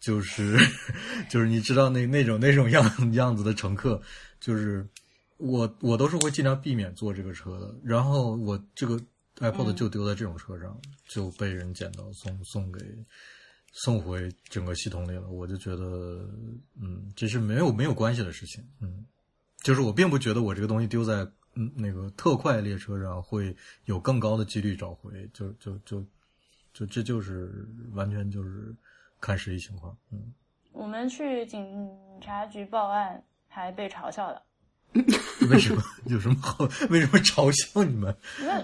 Speaker 3: 就是 就是你知道那那种那种样样子的乘客，就是我我都是会尽量避免坐这个车的。然后我这个 iPod 就丢在这种车上，就被人捡到送送给。送回整个系统里了，我就觉得，嗯，这是没有没有关系的事情，嗯，就是我并不觉得我这个东西丢在嗯那个特快列车上会有更高的几率找回，就就就就这就是完全就是看实际情况，嗯。
Speaker 1: 我们去警察局报案还被嘲笑了，
Speaker 3: 为什么？有什么好？为什么嘲笑你们？
Speaker 1: 那。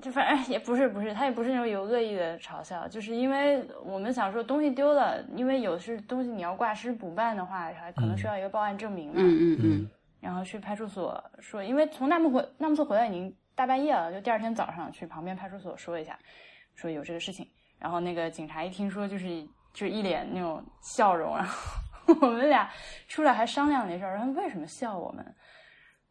Speaker 1: 就反正也不是不是，他也不是那种有恶意的嘲笑，就是因为我们想说东西丢了，因为有是东西你要挂失补办的话，还可能需要一个报案证明嘛。
Speaker 2: 嗯嗯嗯。
Speaker 1: 然后去派出所说，因为从纳木回纳木错回来已经大半夜了，就第二天早上去旁边派出所说一下，说有这个事情。然后那个警察一听说，就是就一脸那种笑容，然后 我们俩出来还商量那事儿，然后为什么笑我们？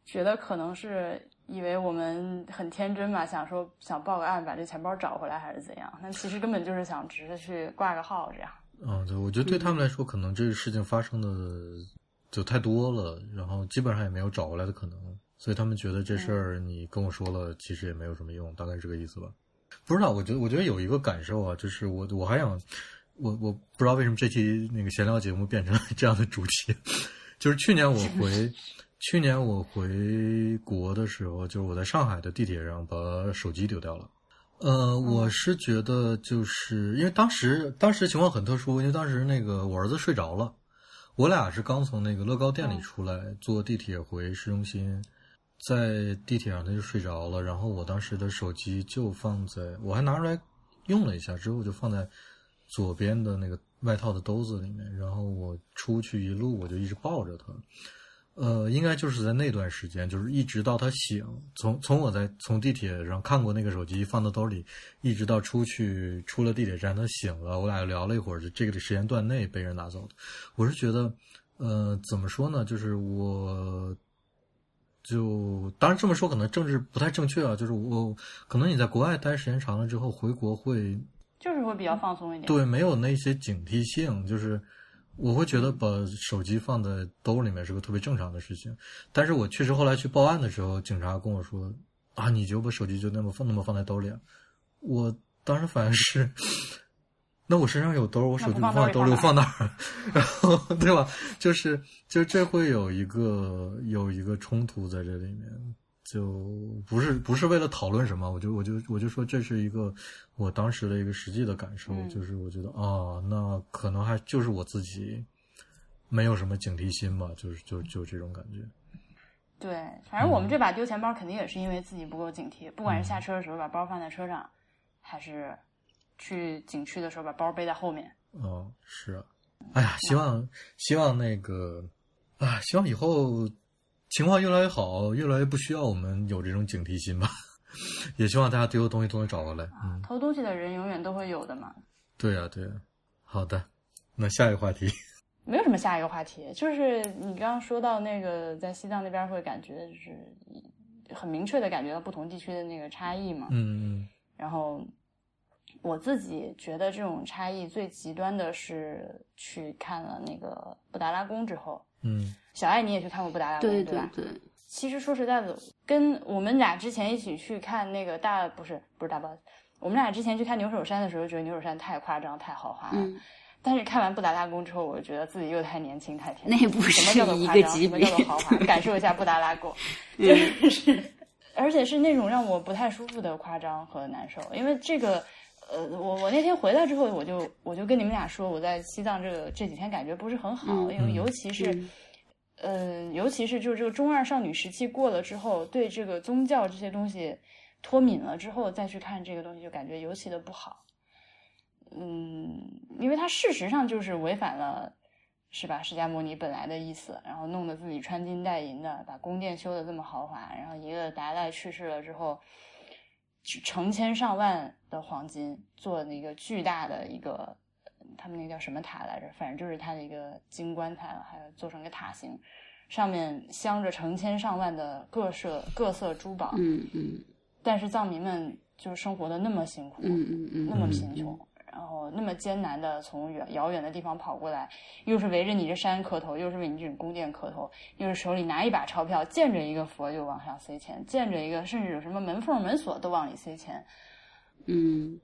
Speaker 1: 觉得可能是。以为我们很天真吧，想说想报个案把这钱包找回来还是怎样？但其实根本就是想只是去挂个号这样。
Speaker 3: 嗯，对，我觉得对他们来说，可能这个事情发生的就太多了，然后基本上也没有找回来的可能，所以他们觉得这事儿你跟我说了，其实也没有什么用，大概是这个意思吧。不知道，我觉得我觉得有一个感受啊，就是我我还想，我我不知道为什么这期那个闲聊节目变成了这样的主题，就是去年我回。去年我回国的时候，就是我在上海的地铁上把手机丢掉了。呃，我是觉得就是因为当时当时情况很特殊，因为当时那个我儿子睡着了，我俩是刚从那个乐高店里出来，坐地铁回市中心，在地铁上他就睡着了，然后我当时的手机就放在我还拿出来用了一下，之后就放在左边的那个外套的兜子里面，然后我出去一路我就一直抱着它。呃，应该就是在那段时间，就是一直到他醒，从从我在从地铁上看过那个手机放到兜里，一直到出去出了地铁站，他醒了，我俩又聊了一会儿，就这个时间段内被人拿走的。我是觉得，呃，怎么说呢？就是我，就当然这么说可能政治不太正确啊。就是我可能你在国外待时间长了之后，回国会
Speaker 1: 就是会比较放松一点，
Speaker 3: 对，没有那些警惕性，就是。我会觉得把手机放在兜里面是个特别正常的事情，但是我确实后来去报案的时候，警察跟我说：“啊，你就把手机就那么放那么放在兜里。”我当时反应是：“那我身上有兜，我手机不放在兜里，我放哪儿？” 然后对吧？就是就这会有一个有一个冲突在这里面。就不是不是为了讨论什么，我就我就我就说这是一个我当时的一个实际的感受，就是我觉得啊，那可能还就是我自己没有什么警惕心吧，就是就就这种感觉。
Speaker 1: 对，反正我们这把丢钱包肯定也是因为自己不够警惕，不管是下车的时候把包放在车上，还是去景区的时候把包背在后面。
Speaker 3: 哦，是啊，哎呀，希望希望那个啊，希望以后情况越来越好，越来越不需要我们有这种警惕心吧。也希望大家丢的东西都能找回来。嗯，
Speaker 1: 偷东西的人永远都会有的嘛。
Speaker 3: 对呀、对呀、好的，那下一个话题。
Speaker 1: 没有什么下一个话题，就是你刚刚说到那个在西藏那边会感觉就是很明确的感觉到不同地区的那个差异嘛。
Speaker 3: 嗯嗯
Speaker 1: 然后我自己觉得这种差异最极端的是去看了那个布达拉宫之后，
Speaker 3: 嗯
Speaker 1: 小爱你也去看过布达拉宫
Speaker 2: 对
Speaker 1: 吧？
Speaker 2: 对，
Speaker 1: 其实说实在的，跟我们俩之前一起去看那个大不是不是大 boss，，我们俩之前去看牛首山的时候，觉得牛首山太夸张太豪华了。
Speaker 2: 嗯，
Speaker 1: 但是看完布达拉宫之后，我觉得自己又太年轻太天
Speaker 2: 那
Speaker 1: 真。
Speaker 2: 不是
Speaker 1: 什么叫做夸张？
Speaker 2: 一个级
Speaker 1: 什么叫
Speaker 2: 别
Speaker 1: 做豪 华？感受一下布达拉宫，
Speaker 2: 嗯
Speaker 1: 就是，而且是那种让我不太舒服的夸张和难受。因为这个，呃，我我那天回来之后，我就我就跟你们俩说，我在西藏这个这几天感觉不是很好，
Speaker 2: 嗯
Speaker 1: 因为尤其是。
Speaker 2: 嗯
Speaker 1: 嗯，尤其是就是这个中二少女时期过了之后，对这个宗教这些东西脱敏了之后，再去看这个东西，就感觉尤其的不好。嗯，因为它事实上就是违反了，是吧？释迦牟尼本来的意思，然后弄得自己穿金戴银的，把宫殿修的这么豪华，然后一个达赖去世了之后，成千上万的黄金做那个巨大的一个。他们那个叫什么塔来着？反正就是它的一个金棺材了，还有做成个塔形，上面镶着成千上万的各色各色珠宝。
Speaker 2: 嗯嗯
Speaker 1: 但是藏民们就是生活的那么辛苦，
Speaker 2: 嗯嗯嗯，
Speaker 1: 那么贫穷，然后那么艰难的从远遥远的地方跑过来，又是围着你这山磕头，又是为你这种宫殿磕头，又是手里拿一把钞票，见着一个佛就往上塞钱，见着一个甚至有什么门缝门锁都往里塞钱。
Speaker 2: 嗯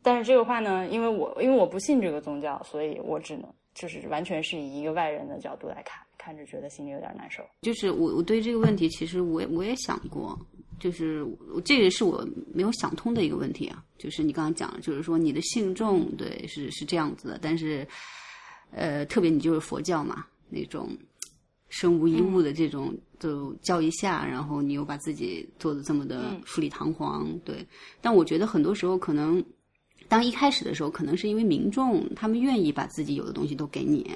Speaker 1: 但是这个话呢，因为我因为我不信这个宗教，所以我只能就是完全是以一个外人的角度来看，看着觉得心里有点难受。
Speaker 2: 就是我我对这个问题，其实我也我也想过，就是这个是我没有想通的一个问题啊。就是你刚刚讲，就是说你的信众对是是这样子的，但是呃，特别你就是佛教嘛，那种身无一物的这种就教一下，然后你又把自己做的这么的
Speaker 1: 嗯
Speaker 2: 富丽堂皇，对。但我觉得很多时候可能，当一开始的时候，可能是因为民众他们愿意把自己有的东西都给你，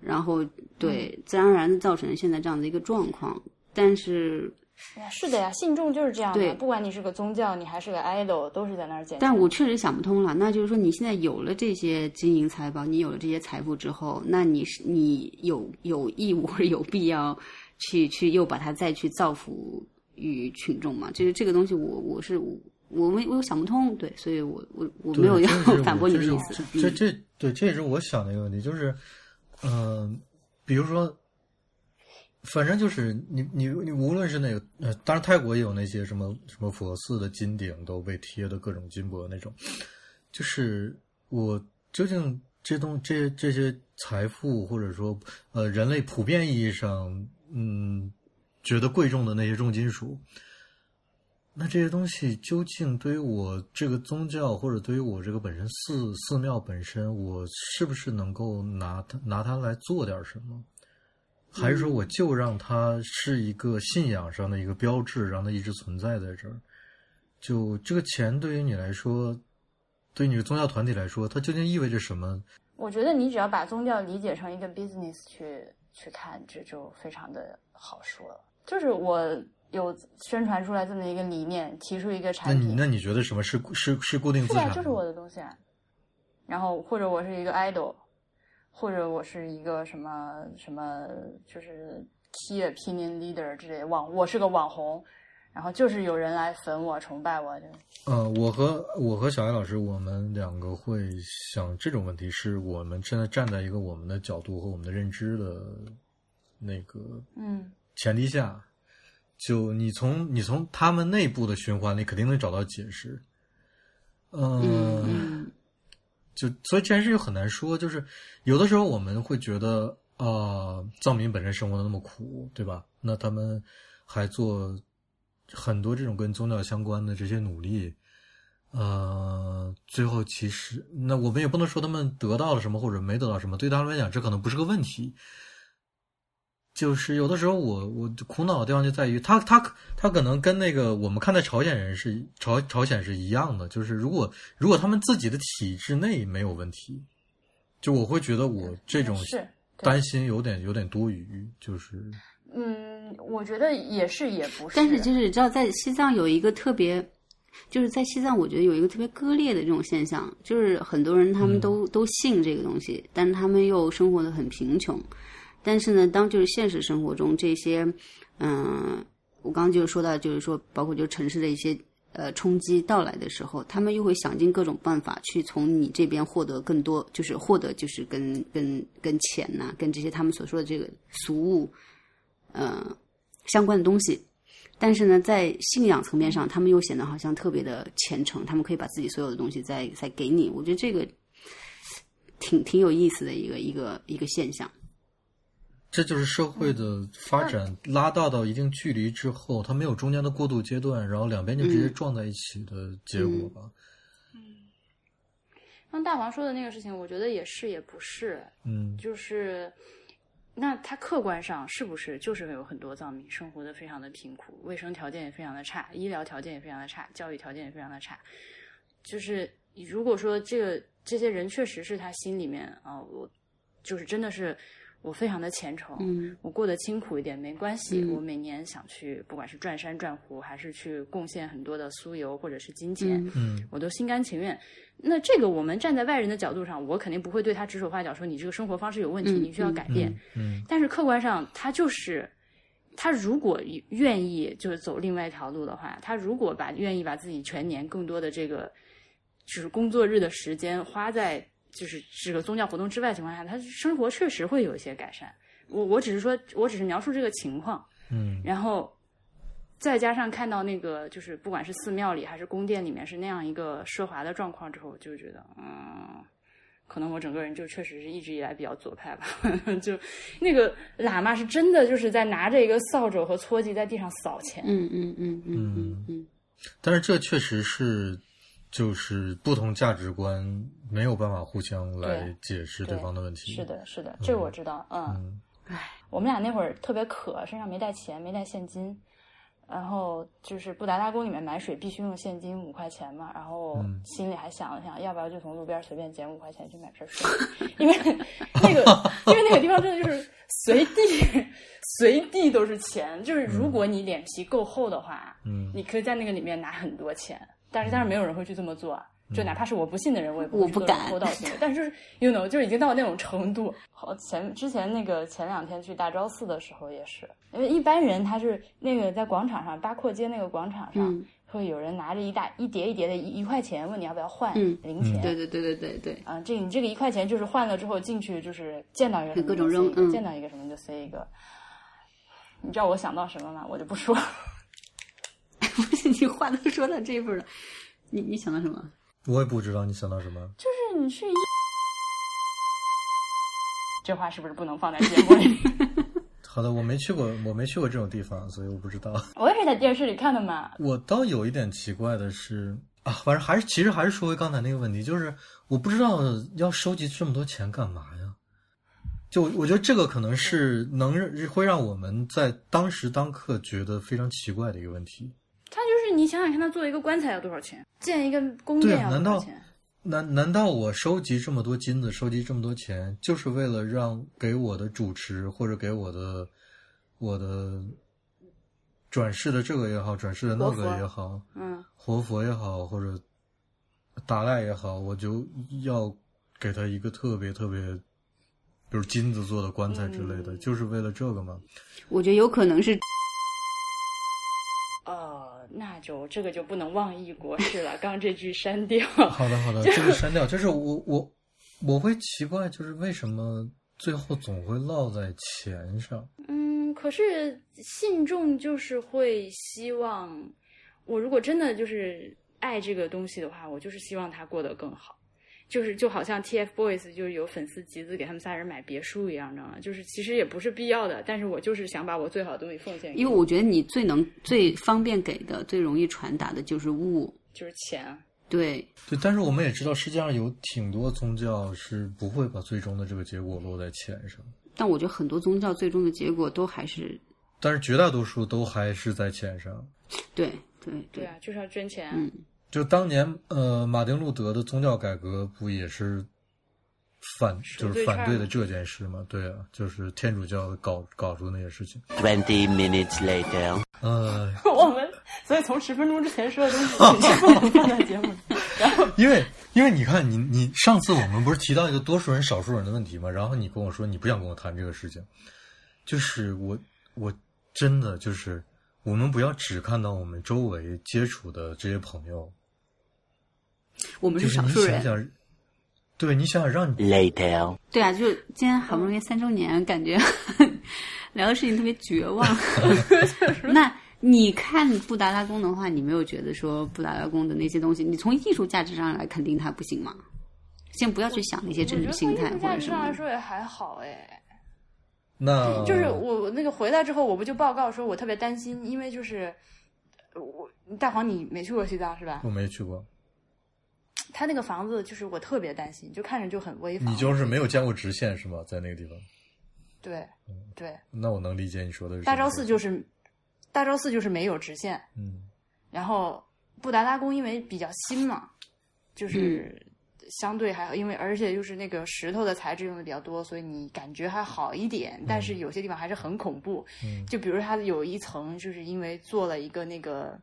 Speaker 2: 然后对，自然而然的造成现在这样的一个状况。但是，
Speaker 1: 呀，是的呀，信众就是这样的，
Speaker 2: 对
Speaker 1: 不管你是个宗教，你还是个 idol，都是在那儿捡。
Speaker 2: 但我确实想不通了，那就是说你现在有了这些金银财宝，你有了这些财富之后，那你是你有有义务 或者有必要去去又把它再去造福于群众嘛？就是这个东西我，我是我我没我想不通，对，所以我我我没有要 反驳你的意思。
Speaker 3: 这这对，这也是我想的一个问题，就是，嗯、比如说，反正就是你你你无论是那个呃，当然泰国也有那些什么什么佛寺的金顶都被贴的各种金箔那种，就是我究竟这东这这些财富或者说呃人类普遍意义上嗯觉得贵重的那些重金属，那这些东西究竟对于我这个宗教，或者对于我这个本身寺寺庙本身，我是不是能够拿它拿它来做点什么？还是说我就让它是一个信仰上的一个标志，让它一直存在在这儿？就这个钱对于你来说，对于你的宗教团体来说，它究竟意味着什么？
Speaker 1: 我觉得你只要把宗教理解成一个 business 去去看，这就非常的好说了。就是我有宣传出来这么一个理念，提出一个产品，那
Speaker 3: 你那你觉得什么是是是固定资产？
Speaker 1: 是啊，就是我的东西啊。然后或者我是一个 idol，或者我是一个什么什么，就是 key opinion leader 之类的网，我是个网红，然后就是有人来粉我、崇拜我，就。
Speaker 3: 呃，我和我和小艾老师，我们两个会想这种问题，是我们现在站在一个我们的角度和我们的认知的那个
Speaker 1: 嗯。
Speaker 3: 前提下，就你从你从他们内部的循环里肯定能找到解释。嗯就所以这件事就很难说，就是有的时候我们会觉得啊、藏民本身生活的那么苦，对吧？那他们还做很多这种跟宗教相关的这些努力，呃，最后其实那我们也不能说他们得到了什么或者没得到什么，对他们来讲这可能不是个问题。就是有的时候我我苦恼的地方就在于他他他可能跟那个我们看待朝鲜人是朝朝鲜是一样的，就是如果如果他们自己的体制内没有问题，就我会觉得我这种担心有点有点多余，就是
Speaker 1: 嗯，我觉得也是也不是，
Speaker 2: 但是就是你知道，在西藏有一个特别，就是在西藏，我觉得有一个特别割裂的这种现象，就是很多人他们都、都信这个东西，但是他们又生活的很贫穷。但是呢，当就是现实生活中这些，嗯，我刚刚就是说到，就是说，包括就城市的一些呃冲击到来的时候，他们又会想尽各种办法去从你这边获得更多，就是获得就是跟跟跟钱呐、跟这些他们所说的这个俗物，呃相关的东西。但是呢，在信仰层面上，他们又显得好像特别的虔诚，他们可以把自己所有的东西再再给你。我觉得这个挺挺有意思的一个一个一个现象。
Speaker 3: 这就是社会的发展拉大到一定距离之后，它没有中间的过渡阶段，然后两边就直接撞在一起的结果吧。嗯。
Speaker 1: 像大黄说的那个事情，我觉得也是也不是，
Speaker 3: 嗯。
Speaker 1: 就是那他客观上是不是就是有很多藏民生活的非常的贫苦，卫生条件也非常的差，医疗条件也非常的差，教育条件也非常的差。就是如果说这个这些人确实是他心里面啊、我就是真的是我非常的虔诚，
Speaker 2: 嗯。
Speaker 1: 我过得清苦一点没关系，
Speaker 2: 嗯。
Speaker 1: 我每年想去不管是转山转湖，还是去贡献很多的酥油或者是金钱，
Speaker 2: 嗯。
Speaker 3: 嗯。
Speaker 1: 我都心甘情愿。那这个我们站在外人的角度上，我肯定不会对他指手画脚，说你这个生活方式有问题，
Speaker 2: 嗯
Speaker 1: 你需要改变。
Speaker 3: 嗯
Speaker 1: 但是客观上，他就是他如果愿意就是走另外一条路的话，他如果把愿意把自己全年更多的这个就是工作日的时间花在就是这个宗教活动之外的情况下，他生活确实会有一些改善。我我只是说，我只是描述这个情况，
Speaker 3: 嗯
Speaker 1: 然后再加上看到那个就是不管是寺庙里还是宫殿里面是那样一个奢华的状况之后，就觉得嗯。可能我整个人就确实是一直以来比较左派吧，就那个喇嘛是真的就是在拿着一个扫帚和搓箕在地上扫钱，
Speaker 2: 嗯嗯嗯嗯嗯嗯，
Speaker 3: 但是这确实是就是不同价值观没有办法互相来解释对方的问题。
Speaker 1: 是，的，是的，这个我知道，嗯，
Speaker 3: 嗯。
Speaker 1: 唉，我们俩那会儿特别渴，身上没带钱，没带现金，然后就是布达拉宫里面买水必须用现金五块钱嘛，然后
Speaker 3: 嗯。
Speaker 1: 心里还想了想，要不要就从路边随便捡五块钱去买瓶水，因为那个因为那个地方真的就是随地随地都是钱，就是如果你脸皮够厚的话，
Speaker 3: 嗯。
Speaker 1: 你可以在那个里面拿很多钱，但是但是没有人会去这么做啊。就哪怕是我不信的人，我也不会
Speaker 2: 我不
Speaker 1: 去做偷盗行为。但是，you know，就已经到那种程度。好，前之前那个前两天去大昭寺的时候也是，因为一般人他是那个在广场上八廓街那个广场上，
Speaker 2: 嗯
Speaker 1: 会有人拿着一大一叠一叠的一一块钱，问你要不要换
Speaker 2: 嗯
Speaker 1: 零钱。
Speaker 2: 对对对对对对，
Speaker 1: 啊，这你这个一块钱就是换了之后进去就是见到一个什么
Speaker 2: 各种扔嗯
Speaker 1: 见到一个什么就塞一个。你知道我想到什么吗？我就不说了。
Speaker 2: 不是你话都说到这份了，你你想到什么？
Speaker 3: 我也不知道你想到什么。
Speaker 1: 就是你去一，这话是不是不能放在节目里？
Speaker 3: 好的，我没去过，我没去过这种地方，所以我不知道。
Speaker 1: 我也是在电视里看的嘛。
Speaker 3: 我倒有一点奇怪的是啊，反正还是其实还是说回刚才那个问题，就是我不知道要收集这么多钱干嘛呀？就我觉得这个可能是能会让我们在当时当刻觉得非常奇怪的一个问题。
Speaker 1: 他就是你想想看，他做一个棺材要多少钱？建一个宫殿
Speaker 3: 难道
Speaker 1: 多少钱？
Speaker 3: 难难道我收集这么多金子，收集这么多钱，就是为了让给我的主持或者给我的我的转世的这个也好，转世的那个也好，
Speaker 1: 嗯，
Speaker 3: 活佛也好，或者达赖也好，我就要给他一个特别特别，比如金子做的棺材之类的，
Speaker 1: 嗯
Speaker 3: 就是为了这个吗？
Speaker 2: 我觉得有可能是
Speaker 1: 哦，那就这个就不能妄议国事了。刚 刚这句删掉。
Speaker 3: 好的，好的，这个删掉。就是我我我会奇怪，就是为什么最后总会落在钱上？
Speaker 1: 嗯，可是信众就是会希望，我如果真的就是爱这个东西的话，我就是希望他过得更好。就是就好像 TFBOYS 就是有粉丝集资给他们仨人买别墅一样，你知道吗？就是其实也不是必要的，但是我就是想把我最好的东西奉献给你，
Speaker 2: 因为我觉得你最能最方便给的、最容易传达的就是物。
Speaker 1: 就是钱。
Speaker 2: 对，
Speaker 3: 对，但是我们也知道，世界上有挺多宗教是不会把最终的这个结果落在钱上，
Speaker 2: 但我觉得很多宗教最终的结果都还是
Speaker 3: 但是绝大多数都还是在钱上。
Speaker 2: 对对
Speaker 1: 对啊，就是要捐钱。
Speaker 2: 嗯
Speaker 3: 就当年呃，马丁路德的宗教改革不也是反就是反对的这件事吗？对啊，就是天主教搞搞出那些事情。
Speaker 4: Twenty minutes later.
Speaker 3: 呃，
Speaker 1: 我们所以从十分钟之前说的东西不能放在节目里。然后
Speaker 3: 因为因为你看你你上次我们不是提到一个多数人少数人的问题吗？然后你跟我说你不想跟我谈这个事情，就是我我真的就是我们不要只看到我们周围接触的这些朋友，
Speaker 2: 我们
Speaker 3: 就是
Speaker 2: 少数人。
Speaker 3: 想想，对你想想让你
Speaker 4: Later.
Speaker 2: 对啊，就是今天好不容易三周年，感觉 聊的事情特别绝望。那你看布达拉宫的话，你没有觉得说布达拉宫的那些东西，你从艺术价值上来肯定它不行吗？先不要去想那些政治心态或
Speaker 1: 价值
Speaker 2: 者什么的。
Speaker 1: 上来说也还好哎。
Speaker 3: 那
Speaker 1: 就是我我那个回来之后，我不就报告说我特别担心，因为就是呃我大黄你没去过西藏是吧？
Speaker 3: 我没去过，
Speaker 1: 他那个房子就是我特别担心，就看着就很危房。
Speaker 3: 你就是没有见过直线是吗？在那个地方，
Speaker 1: 对对，
Speaker 3: 那我能理解你说的是
Speaker 1: 大昭寺就是大昭寺就是没有直线，
Speaker 3: 嗯
Speaker 1: 然后布达拉宫因为比较新嘛，就是相对还好，因为而且就是那个石头的材质用的比较多，所以你感觉还好一点。但是有些地方还是很恐怖，
Speaker 3: 嗯
Speaker 1: 就比如它有一层就是因为做了一个那个，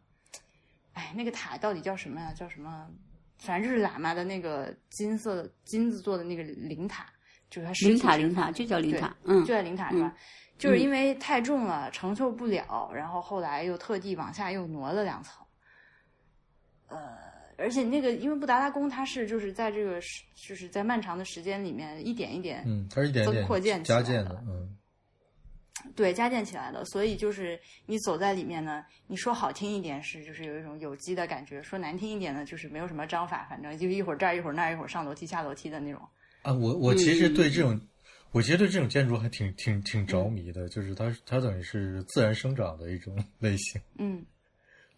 Speaker 1: 哎，那个塔到底叫什么呀？叫什么？反正就是喇嘛的那个金色的金子做的那个灵塔，就是它尸
Speaker 2: 灵塔灵塔就叫灵塔，嗯
Speaker 1: 就，在灵塔是吧？就是因为太重了，承受不了，然后后来又特地往下又挪了两层。呃，而且那个因为布达拉宫它是就是在这个时就是在漫长的时间里面一点一点
Speaker 3: 嗯，它是一点
Speaker 1: 点扩建
Speaker 3: 加建的，嗯
Speaker 1: 对加建起来的，所以就是你走在里面呢，你说好听一点是就是有一种有机的感觉，说难听一点呢就是没有什么章法，反正就一会儿这儿一会儿那儿一会儿上楼梯下楼梯的那种。
Speaker 3: 啊，我我其实对这
Speaker 1: 嗯
Speaker 3: 种，我其实对这种建筑还挺挺挺着迷的，就是它它等于是自然生长的一种 类型。
Speaker 1: 嗯，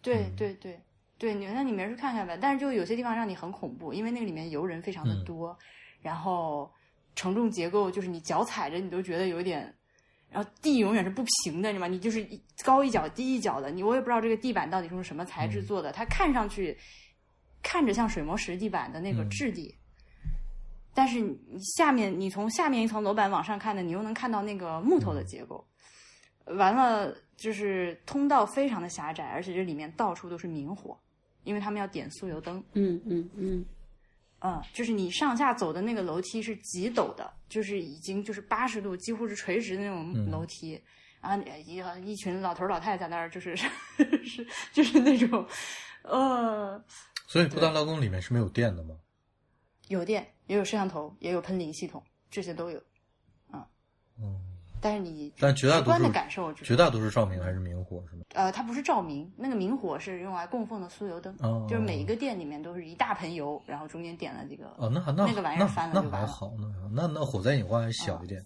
Speaker 1: 对对对对，你那你没事看看呗。但是就有些地方让你很恐怖，因为那个里面游人非常的
Speaker 3: 嗯
Speaker 1: 多，然后承重结构就是你脚踩着你都觉得有点，然后地永远是不平的，你知道吗？你就是一高一脚低一脚的，你我也不知道这个地板到底是用什么材质做的，它看上去看着像水磨石地板的那个
Speaker 3: 嗯
Speaker 1: 质地。但是你下面，你从下面一层楼板往上看呢，你又能看到那个木头的结构。完了，就是通道非常的狭窄，而且这里面到处都是明火，因为他们要点酥油灯。
Speaker 2: 嗯嗯嗯，
Speaker 1: 嗯，就是你上下走的那个楼梯是极陡的，就是已经就是八十度，几乎是垂直的那种
Speaker 3: 嗯
Speaker 1: 楼梯。然后一一群老头儿老太太在那儿，就是 是就是那种，呃，
Speaker 3: 所以布达拉宫里面是没有电的吗？
Speaker 1: 有电，也有摄像头，也有喷淋系统，这些都有。
Speaker 3: 嗯，
Speaker 1: 但是你
Speaker 3: 但绝大多
Speaker 1: 数的
Speaker 3: 数
Speaker 1: 感受，
Speaker 3: 绝大多数照明还是明火是吗？
Speaker 1: 呃，它不是照明，那个明火是用来供奉的酥油灯，
Speaker 3: 哦
Speaker 1: 就是每一个店里面都是一大盆油，然后中间点了这个。
Speaker 3: 哦，那那
Speaker 1: 那个玩意儿
Speaker 3: 那
Speaker 1: 翻了
Speaker 3: 那
Speaker 1: 就完了
Speaker 3: 还好，那那那火灾隐患还小一点。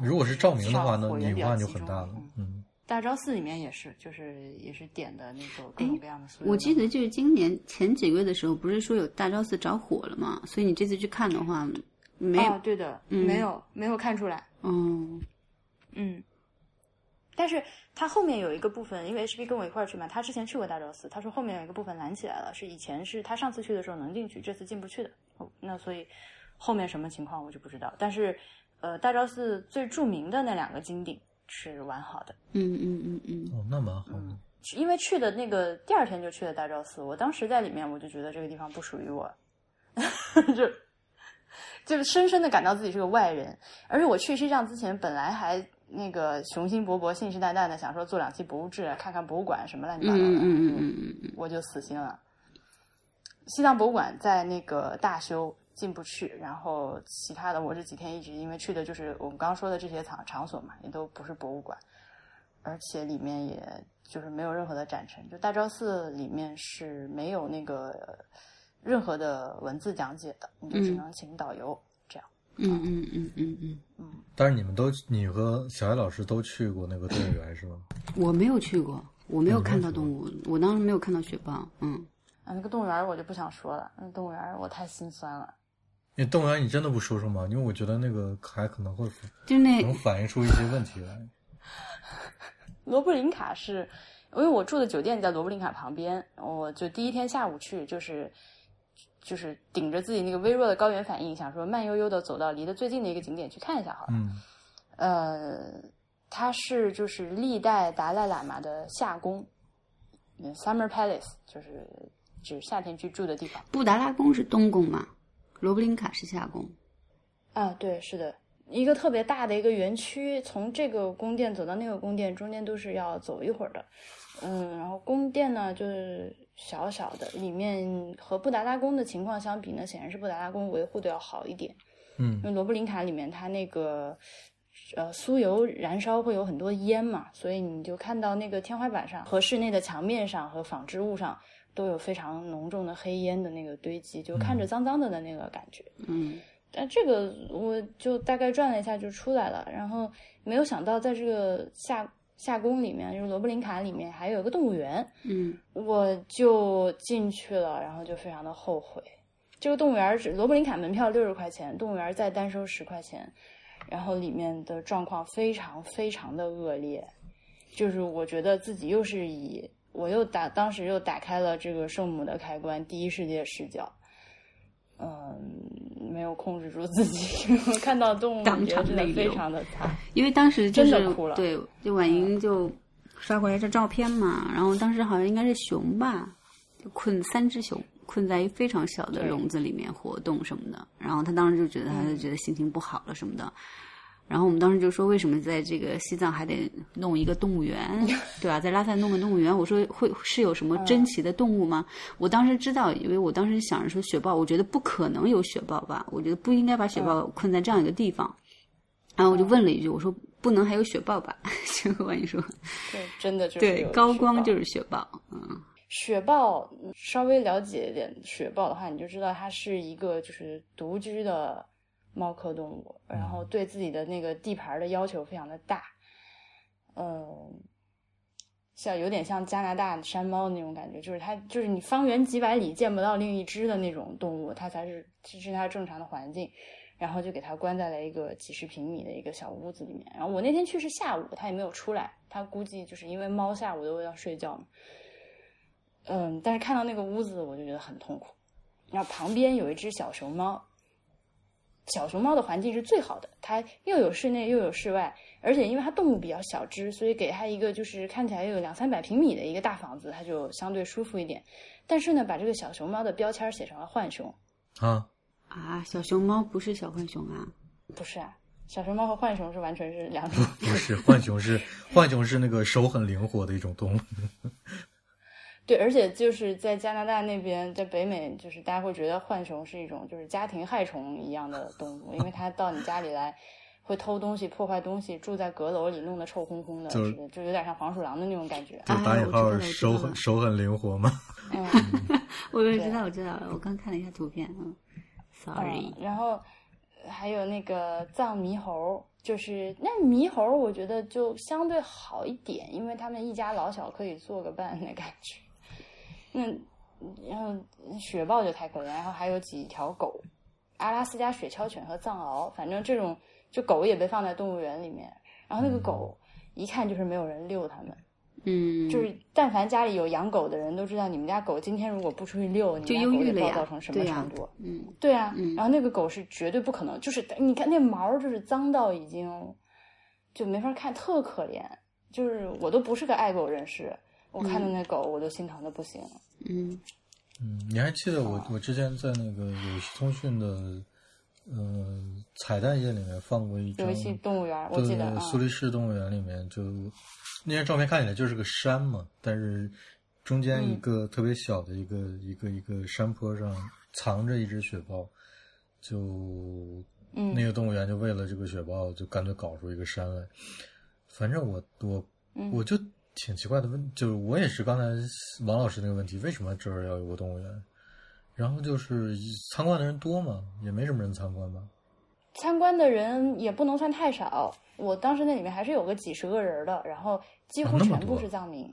Speaker 3: 如果是照明的话，那隐患就很大了
Speaker 1: 嗯。
Speaker 3: 嗯，
Speaker 1: 大昭寺里面也是，就是也是点的那种各种各样的酥油灯。
Speaker 2: 我记得就是今年前几个月的时候，不是说有大昭寺着火了吗？所以你这次去看的话，没有，
Speaker 1: 啊，对的，
Speaker 2: 嗯
Speaker 1: 没有没有看出来，
Speaker 2: 嗯
Speaker 1: 嗯。但是他后面有一个部分，因为 H B 跟我一块儿去嘛，他之前去过大昭寺，他说后面有一个部分拦起来了，是以前是他上次去的时候能进去，这次进不去的。哦那所以后面什么情况我就不知道。但是呃，大昭寺最著名的那两个金顶是完好的，
Speaker 2: 嗯嗯嗯嗯，
Speaker 3: 哦，那蛮好的。
Speaker 1: 因为去的那个第二天就去了大昭寺，我当时在里面我就觉得这个地方不属于我，就就是深深的感到自己是个外人。而且我去西藏之前，本来还那个雄心勃勃、信誓旦旦的想说做两期博物志，看看博物馆什么乱七八糟的，
Speaker 2: 嗯嗯嗯嗯嗯嗯，
Speaker 1: 我就死心了。西藏博物馆在那个大修，进不去。然后其他的，我这几天一直因为去的就是我们刚刚说的这些场场所嘛，也都不是博物馆，而且里面也就是没有任何的展陈。就大昭寺里面是没有那个呃任何的文字讲解的，你就只
Speaker 2: 嗯
Speaker 1: 能请导游、这样。
Speaker 2: 嗯嗯嗯嗯嗯嗯，
Speaker 3: 但是你们都，你和小艾老师都去过那个动物园是吗？
Speaker 2: 我没有去过，我没有
Speaker 3: 嗯
Speaker 2: 看到动物，我当时没有看到雪豹，嗯
Speaker 1: 啊，那个动物园我就不想说了，那动物园我太心酸了。
Speaker 3: 那动物园你真的不说说吗？因为我觉得那个还可能会
Speaker 2: 就那
Speaker 3: 能反映出一些问题来。
Speaker 1: 罗布林卡是，因为我住的酒店在罗布林卡旁边，我就第一天下午去，就是就是顶着自己那个微弱的高原反应，想说慢悠悠的走到离得最近的一个景点去看一下好了。
Speaker 3: 嗯
Speaker 1: 呃，它是就是历代达赖喇嘛的夏宫，嗯，Summer Palace 就是指夏天居住的地方。
Speaker 2: 布达拉宫是冬宫嘛，罗布林卡是夏宫。
Speaker 1: 啊，对，是的，一个特别大的一个园区，从这个宫殿走到那个宫殿，中间都是要走一会儿的。嗯，然后宫殿呢就是小小的，里面和布达拉宫的情况相比呢，显然是布达拉宫维护的要好一点。
Speaker 3: 嗯
Speaker 1: 因为罗布林卡里面它那个呃酥油燃烧会有很多烟嘛，所以你就看到那个天花板上和室内的墙面上和纺织物上都有非常浓重的黑烟的那个堆积，就看着脏脏的的那个感觉。
Speaker 2: 嗯
Speaker 1: 但这个我就大概转了一下就出来了，然后没有想到在这个夏夏宫里面，就是罗布林卡里面还有一个动物园，
Speaker 2: 嗯。
Speaker 1: 我就进去了，然后就非常的后悔。这个动物园是罗布林卡门票六十块钱，动物园再单收十块钱，然后里面的状况非常非常的恶劣，就是我觉得自己又是以我又打当时又打开了这个圣母的开关，第一世界视角，嗯，没有控制住自己，我 看到动物
Speaker 2: 当
Speaker 1: 觉得非
Speaker 2: 场泪流
Speaker 1: 常的惨，
Speaker 2: 因为当时就是对，就婉莹就刷过来这照片嘛，然后当时好像应该是熊吧，就困三只熊困在一非常小的笼子里面活动什么的，然后他当时就觉得他就觉得心情不好了什么的。然后我们当时就说，为什么在这个西藏还得弄一个动物园，对吧？在拉萨弄个动物园，我说会是有什么珍奇的动物吗？我当时知道，因为我当时想着说雪豹，我觉得不可能有雪豹吧，我觉得不应该把雪豹困在这样一个地方。然后我就问了一句，我说不能还有雪豹吧？结果万一说，
Speaker 1: 对，真的就是
Speaker 2: 对，高光就是雪豹，嗯
Speaker 1: 雪豹，嗯稍微了解一点雪豹的话，你就知道它是一个就是独居的猫科动物，然后对自己的那个地盘的要求非常的大，嗯，像有点像加拿大山猫的那种感觉，就是它就是你方圆几百里见不到另一只的那种动物，它才是这是它正常的环境。然后就给它关在了一个几十平米的一个小屋子里面。然后我那天去是下午，它也没有出来，它估计就是因为猫下午都要睡觉嘛。嗯，但是看到那个屋子，我就觉得很痛苦。然后旁边有一只小熊猫，小熊猫的环境是最好的，它又有室内又有室外，而且因为它动物比较小只，所以给它一个就是看起来有两三百平米的一个大房子，它就相对舒服一点。但是呢，把这个小熊猫的标签写成了浣熊，
Speaker 3: 啊，
Speaker 2: 啊，小熊猫不是小浣熊啊，
Speaker 1: 不是啊，小熊猫和浣熊是完全是两 种。
Speaker 3: 不是浣熊是浣熊是那个手很灵活的一种动物。
Speaker 1: 对，而且就是在加拿大那边，在北美，就是大家会觉得浣熊是一种就是家庭害虫一样的动物，因为它到你家里来会偷东西、破坏东西，住在阁楼里弄得臭烘烘的，
Speaker 3: 就是
Speaker 1: 就有点像黄鼠狼的那种感觉。
Speaker 3: 就
Speaker 2: 哎
Speaker 3: 打引号手很手很灵活嘛。
Speaker 1: 嗯，
Speaker 2: 我知道我知道了，我刚看了一下图片，嗯，sorry，
Speaker 1: 嗯然后还有那个藏猕猴，就是那猕猴，我觉得就相对好一点，因为他们一家老小可以做个伴的感觉。那然后雪豹就太可怜，然后还有几条狗，阿拉斯加雪橇犬和藏獒，反正这种就狗也被放在动物园里面。然后那个狗一看就是没有人遛它们，
Speaker 2: 嗯，
Speaker 1: 就是但凡家里有养狗的人都知道，你们家狗今天如果不出去遛，你
Speaker 2: 就
Speaker 1: 们家狗得暴
Speaker 2: 忧郁了呀
Speaker 1: 躁成什么程度？
Speaker 2: 嗯
Speaker 1: 对啊，
Speaker 2: 嗯
Speaker 1: 然后那个狗是绝对不可能，就是你看那毛就是脏到已经就没法看，特可怜。就是我都不是个爱狗人士，我看到那狗我都心疼的不行。
Speaker 2: 嗯
Speaker 3: 嗯。嗯，你还记得我我之前在那个有戏通讯的呃彩蛋页里面放过一张
Speaker 1: 有一期动物园，我
Speaker 3: 对
Speaker 1: 记得啊，
Speaker 3: 苏黎世动物园里面就那张照片看起来就是个山嘛，但是中间
Speaker 1: 嗯。
Speaker 3: 一个特别小的一个、一个一个山坡上藏着一只雪豹，就
Speaker 1: 嗯。
Speaker 3: 那个动物园就为了这个雪豹，就干脆搞出一个山来。反正我我
Speaker 1: 嗯。
Speaker 3: 我就挺奇怪的问，就是我也是刚才王老师那个问题，为什么这儿要有个动物园？然后就是参观的人多吗？也没什么人参观吧。
Speaker 1: 参观的人也不能算太少，我当时那里面还是有个几十个人的，然后几乎全部是藏民。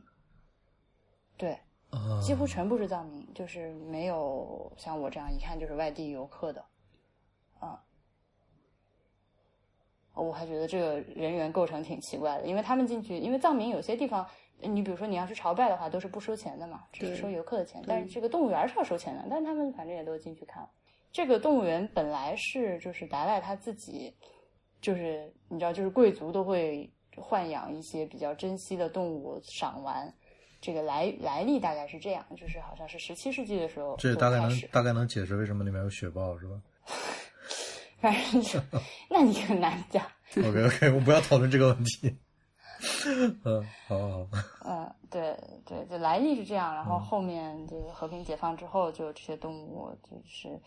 Speaker 1: 对，
Speaker 3: 啊，
Speaker 1: 几乎全部是藏民，就是没有像我这样一看就是外地游客的，啊。我还觉得这个人员构成挺奇怪的，因为他们进去，因为藏民有些地方，你比如说你要是朝拜的话，都是不收钱的嘛，只是收游客的钱。但是这个动物园是要收钱的，但是他们反正也都进去看了。这个动物园本来是就是达赖他自己，就是你知道，就是贵族都会豢养一些比较珍稀的动物赏玩。这个来来历大概是这样，就是好像是十七世纪的时候
Speaker 3: 这大概能大概能解释为什么里面有雪豹是吧
Speaker 1: 反正就，那你很难讲。
Speaker 3: ？OK OK，我不要讨论这个问题。嗯，好
Speaker 1: 嗯，对对，就来历是这样，然后后面这个和平解放之后，就这些动物就是，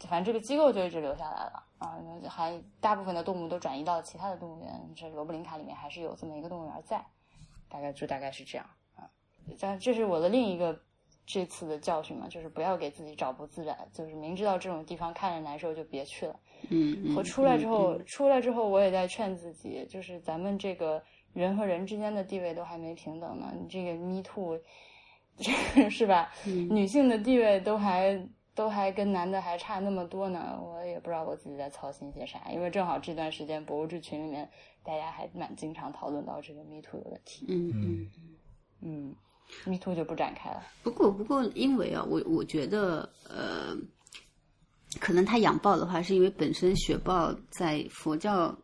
Speaker 1: 反正这个机构就一直留下来了啊，那还大部分的动物都转移到其他的动物园，这罗布林卡里面还是有这么一个动物园在，大概就大概是这样啊。但这是我的另一个这次的教训嘛，就是不要给自己找不自在，就是明知道这种地方看着难受就别去了。
Speaker 2: 嗯，嗯
Speaker 1: 我出来之后，
Speaker 2: 嗯
Speaker 1: 出来之后，我也在劝自己，就是咱们这个人和人之间的地位都还没平等呢。你这个 Me Too，这 个是吧？
Speaker 2: 嗯
Speaker 1: 女性的地位都还都还跟男的还差那么多呢，我也不知道我自己在操心些啥。因为正好这段时间博物志群里面大家还蛮经常讨论到这个 Me Too 的问题。
Speaker 2: 嗯嗯。
Speaker 1: 嗯，Me Too 就不展开了。
Speaker 2: 不过，不过，因为啊，我我觉得，呃，可能他养豹的话，是因为本身雪豹在佛教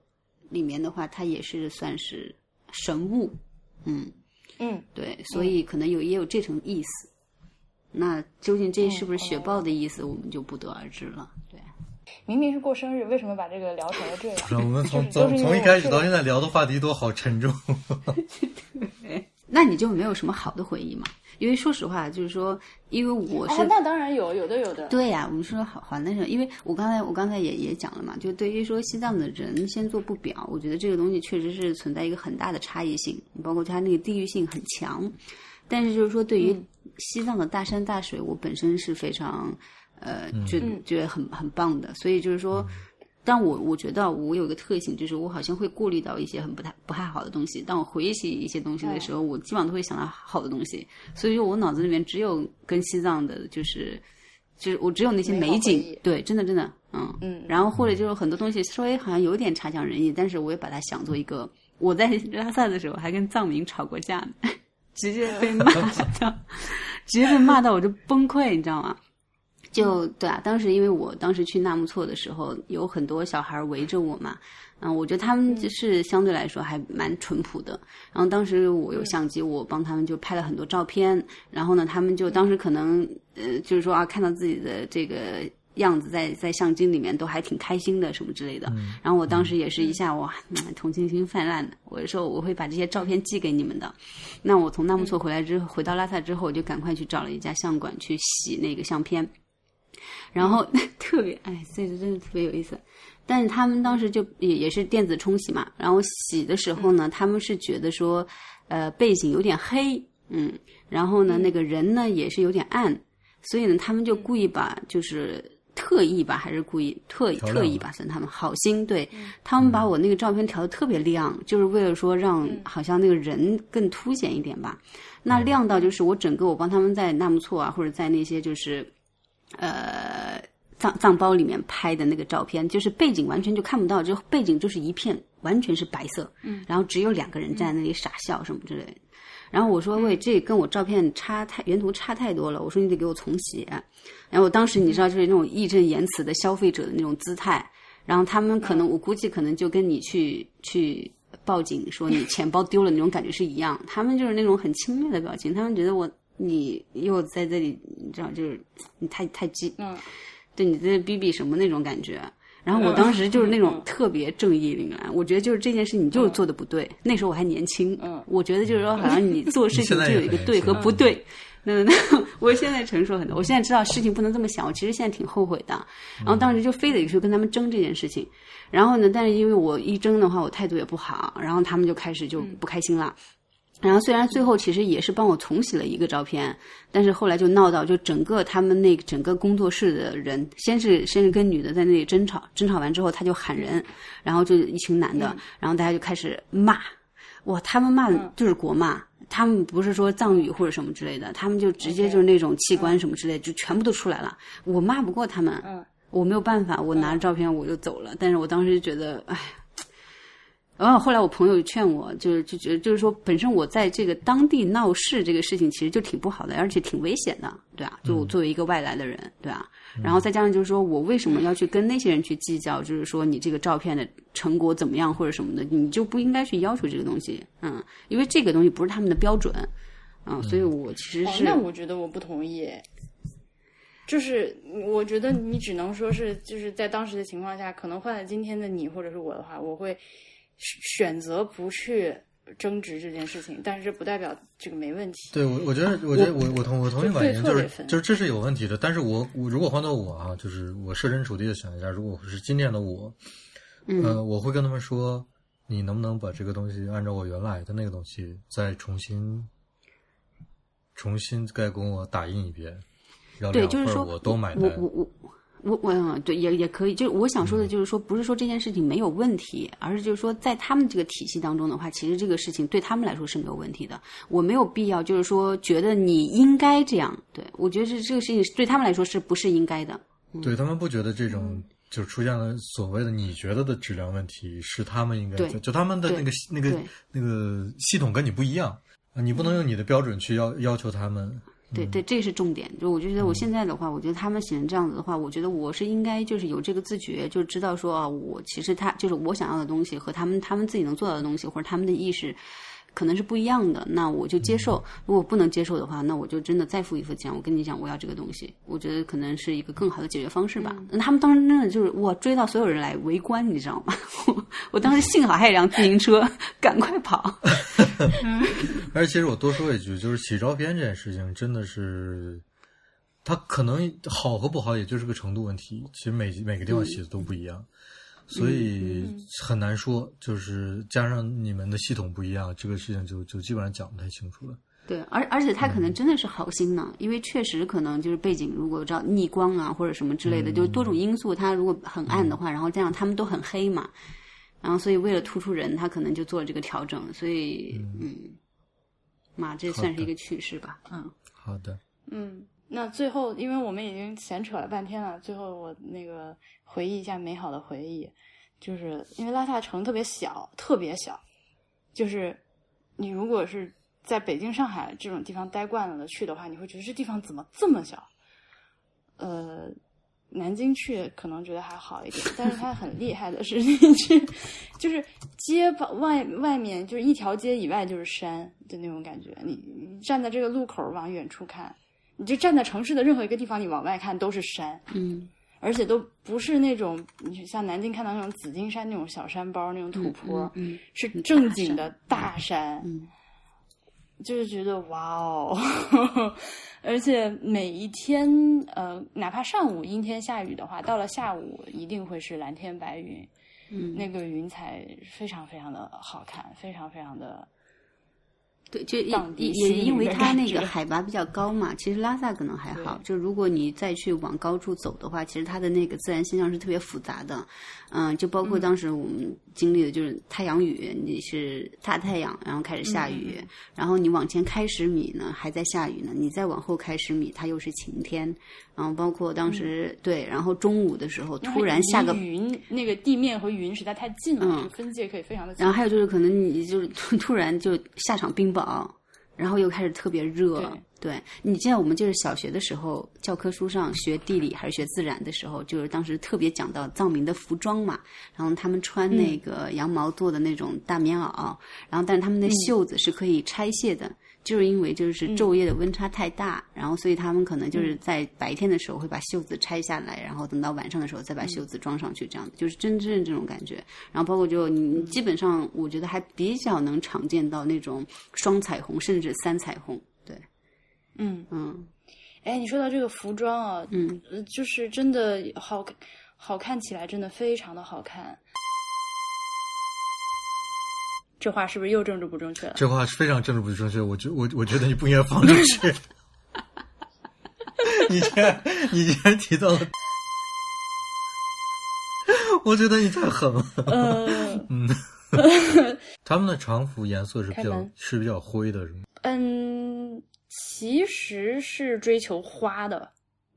Speaker 2: 里面的话，它也是算是神物，嗯，
Speaker 1: 嗯，
Speaker 2: 对，所以可能有也有这层意思。那究竟这是不是雪豹的意思，我们就不得而知了。对，
Speaker 1: 明明是过生日，为什么把这个聊成了这样？
Speaker 3: 是我们 从从从一开始到现在聊的话题都好沉重。
Speaker 2: 那你就没有什么好的回忆嘛？因为说实话，就是说，因为我是
Speaker 1: 哦，那当然有，有的有的。
Speaker 2: 对呀、我们说好好那什么，因为我刚才我刚才也也讲了嘛，就对于说西藏的人先做不表，我觉得这个东西确实是存在一个很大的差异性，包括它那个地域性很强。但是就是说，对于西藏的大山大水，我本身是非常呃觉
Speaker 1: 嗯
Speaker 2: 觉得很很棒的，所以就是说。但我我觉得我有一个特性，就是我好像会过滤到一些很不太不太好的东西。当我回忆起一些东西的时候，我基本上都会想到好的东西。所以说我脑子里面只有跟西藏的，就是就是我只有那些
Speaker 1: 美
Speaker 2: 景，对，真的真的，嗯
Speaker 1: 嗯
Speaker 2: 然后或者就是很多东西稍微好像有点差强人意，但是我也把它想做一个。我在拉萨的时候还跟藏民吵过架呢，直接被骂 到，直接被骂到我就崩溃，你知道吗？就对啊，当时因为我当时去纳木错的时候，有很多小孩围着我嘛，嗯，我觉得他们就是相对来说还蛮淳朴的。然后当时我有相机，我帮他们就拍了很多照片。然后呢，他们就当时可能呃，就是说啊，看到自己的这个样子在在相机里面都还挺开心的什么之类的。然后我当时也是一下哇，嗯 同情心泛滥的，我就说我会把这些照片寄给你们的。那我从纳木错回来之后，回到拉萨之后，我就赶快去找了一家相馆去洗那个相片。然后 特别哎，这个真的特别有意思。但是他们当时就也也是电子冲洗嘛，然后洗的时候呢，他们是觉得说，呃，背景有点黑，嗯，然后呢，那个人呢也是有点暗，所以呢，他们就故意把就是特意吧，还是故意特意特意吧，算他们好心，对、他们把我那个照片调的特别亮，就是为了说让好像那个人更凸显一点吧。那亮到就是我整个我帮他们在纳木错啊，或者在那些就是呃藏藏包里面拍的那个照片，就是背景完全就看不到，就背景就是一片完全是白色，嗯，然后只有两个人站在那里傻笑什么之类的。然后我说喂，这跟我照片差太原图差太多了，我说你得给我重写。然后我当时你知道就是那种义正言辞的消费者的那种姿态，然后他们可能我估计可能就跟你去去报警说你钱包丢了那种感觉是一样，他们就是那种很轻蔑的表情，他们觉得我你又在这里，你知道就是你太太激，
Speaker 1: 嗯，
Speaker 2: 对你在逼逼什么那种感觉。然后我当时就是那种 特别正义凛然，我觉得就是这件事你就是做的不对。那时候我还年轻，
Speaker 1: 嗯
Speaker 2: 我觉得就是说好像你做事情就有一个对和不对。那那 我现在成熟很多，我现在知道事情不能这么想，我其实现在挺后悔的。然后当时就非得去跟他们争这件事情，然后呢，但是因为我一争的话，我态度也不好，然后他们就开始就不开心了。然后虽然最后其实也是帮我重洗了一个照片，但是后来就闹到就整个他们那整个工作室的人，先是先是跟女的在那里争吵，争吵完之后他就喊人，然后就一群男的，然后大家就开始骂，哇，他们骂的就是国骂，他们不是说藏语或者什么之类的，他们就直接就是那种器官什么之类的就全部都出来了。我骂不过他们，
Speaker 1: 嗯
Speaker 2: 我没有办法，我拿着照片我就走了。但是我当时就觉得，哎。然后后来我朋友劝我，就是就觉得就是说，本身我在这个当地闹事这个事情其实就挺不好的，而且挺危险的，对啊，就我作为一个外来的人，对啊。然后再加上就是说我为什么要去跟那些人去计较，就是说你这个照片的成果怎么样或者什么的，你就不应该去要求这个东西，嗯，因为这个东西不是他们的标准，嗯，所以我其实
Speaker 1: 哦，
Speaker 2: 是、
Speaker 1: 那我觉得我不同意。就是我觉得你只能说是就是在当时的情况下，可能换了今天的你或者是我的话，我会选择不去争执这件事情，但是这不代表这个没问题。
Speaker 3: 对我，我觉得，我觉得我我同我同意
Speaker 1: 就
Speaker 3: 婉莹，就是就是这是有问题的。但是我我如果换到我啊，就是我设身处地的想一下，如果是今天的我，
Speaker 2: 嗯
Speaker 3: 呃，我会跟他们说，你能不能把这个东西按照我原来的那个东西再重新重新再给我打印一遍，让
Speaker 2: 对，
Speaker 3: 两份儿我都买单。
Speaker 2: 我我我我对，也也可以。就是我想说的，就是说，不是说这件事情没有问题，而是就是说，在他们这个体系当中的话，其实这个事情对他们来说是没有问题的。我没有必要，就是说，觉得你应该这样。对我觉得这这个事情对他们来说是不是应该的？
Speaker 3: 对他们不觉得这
Speaker 2: 嗯
Speaker 3: 种就出现了所谓的你觉得的质量问题是他们应该
Speaker 2: 对
Speaker 3: 就就他们的那个那个那个系统跟你不一样啊，你不能用你的标准去要要求他们。
Speaker 2: 对对，这是重点。就我就觉得我现在的话，我觉得他们写成这样子的话，我觉得我是应该就是有这个自觉，就知道说啊，我其实他就是我想要的东西和他们他们自己能做到的东西，或者他们的意识可能是不一样的，那我就接受。如果不能接受的话，那我就真的再付一份钱。我跟你讲，我要这个东西，我觉得可能是一个更好的解决方式吧。那他们当时真的就是哇，追到所有人来围观，你知道吗？我 我当时幸好还有一辆自行车，赶快跑。
Speaker 3: 而且其实我多说一句，就是洗照片这件事情真的是，它可能好和不好，也就是个程度问题。其实每每个地方洗的都不一样，所以很难说。就是加上你们的系统不一样，这个事情就就基本上讲不太清楚了。
Speaker 2: 对，而而且他可能真的是好心呢，因为确实可能就是背景如果照逆光啊或者什么之类的，就是多种因素，他如果很暗的话，然后这样他们都很黑嘛，然后所以为了突出人，他可能就做了这个调整，所以嗯，嘛，这算是一个趣事吧，嗯。
Speaker 3: 好的，
Speaker 1: 嗯，那最后，因为我们已经闲扯了半天了，最后我那个回忆一下美好的回忆，就是因为拉萨城特别小，特别小，就是你如果是在北京、上海这种地方待惯了的去的话，你会觉得这地方怎么这么小？呃，南京去可能觉得还好一点，但是它很厉害的是，你去就是街旁外外面就是一条街以外就是山的那种感觉。你站在这个路口往远处看，你就站在城市的任何一个地方，你往外看都是山，
Speaker 2: 嗯。
Speaker 1: 而且都不是那种你像南京看到那种紫金山那种小山包那种土坡，
Speaker 2: 嗯，
Speaker 1: 是正经的大山，
Speaker 2: 嗯。
Speaker 1: 就是觉得哇哦，而且每一天呃，哪怕上午阴天下雨的话，到了下午一定会是蓝天白云，
Speaker 2: 嗯。
Speaker 1: 那个云彩非常非常的好看，非常非常的
Speaker 2: 对，就也
Speaker 1: 荡
Speaker 2: 也因为它那个海拔比较高嘛，其实拉萨可能还好。就如果你再去往高处走的话，其实它的那个自然现象是特别复杂的。嗯，就包括当时我们经历的就是太阳雨，你是大太阳，然后开始下雨，
Speaker 1: 嗯
Speaker 2: 然后你往前开十米呢还在下雨呢，你再往后开十米它又是晴天，然后包括当时、对，然后中午的时候突然下个
Speaker 1: 离云，那个地面和云实在太近了，
Speaker 2: 嗯
Speaker 1: 分界可以非常的近。
Speaker 2: 然后还有就是，可能你就是突突然就下场冰雹，然后又开始特别热。
Speaker 1: 对
Speaker 2: 你记得我们就是小学的时候，教科书上学地理还是学自然的时候，就是当时特别讲到藏民的服装嘛，然后他们穿那个羊毛做的那种大棉袄，然后但是他们的袖子是可以拆卸的。就是因为就是昼夜的温差太大，然后所以他们可能就是在白天的时候会把袖子拆下来，然后等到晚上的时候再把袖子装上去，这样就是真正这种感觉。然后包括就你基本上我觉得还比较能常见到那种双彩虹甚至三彩虹。对，
Speaker 1: 嗯，
Speaker 2: 嗯。
Speaker 1: 哎，你说到这个服装啊，
Speaker 2: 嗯，
Speaker 1: 呃就是真的好看，好看起来真的非常的好看。这话是不是又政治不正确了？
Speaker 3: 这话是非常政治不正确，我觉我我觉得你不应该放出去。你竟然你竟然提到了，我觉得你太狠了。
Speaker 1: 呃，
Speaker 3: 嗯，他们的常服颜色是比较是比较灰的，是吗？
Speaker 1: 嗯，其实是追求花的，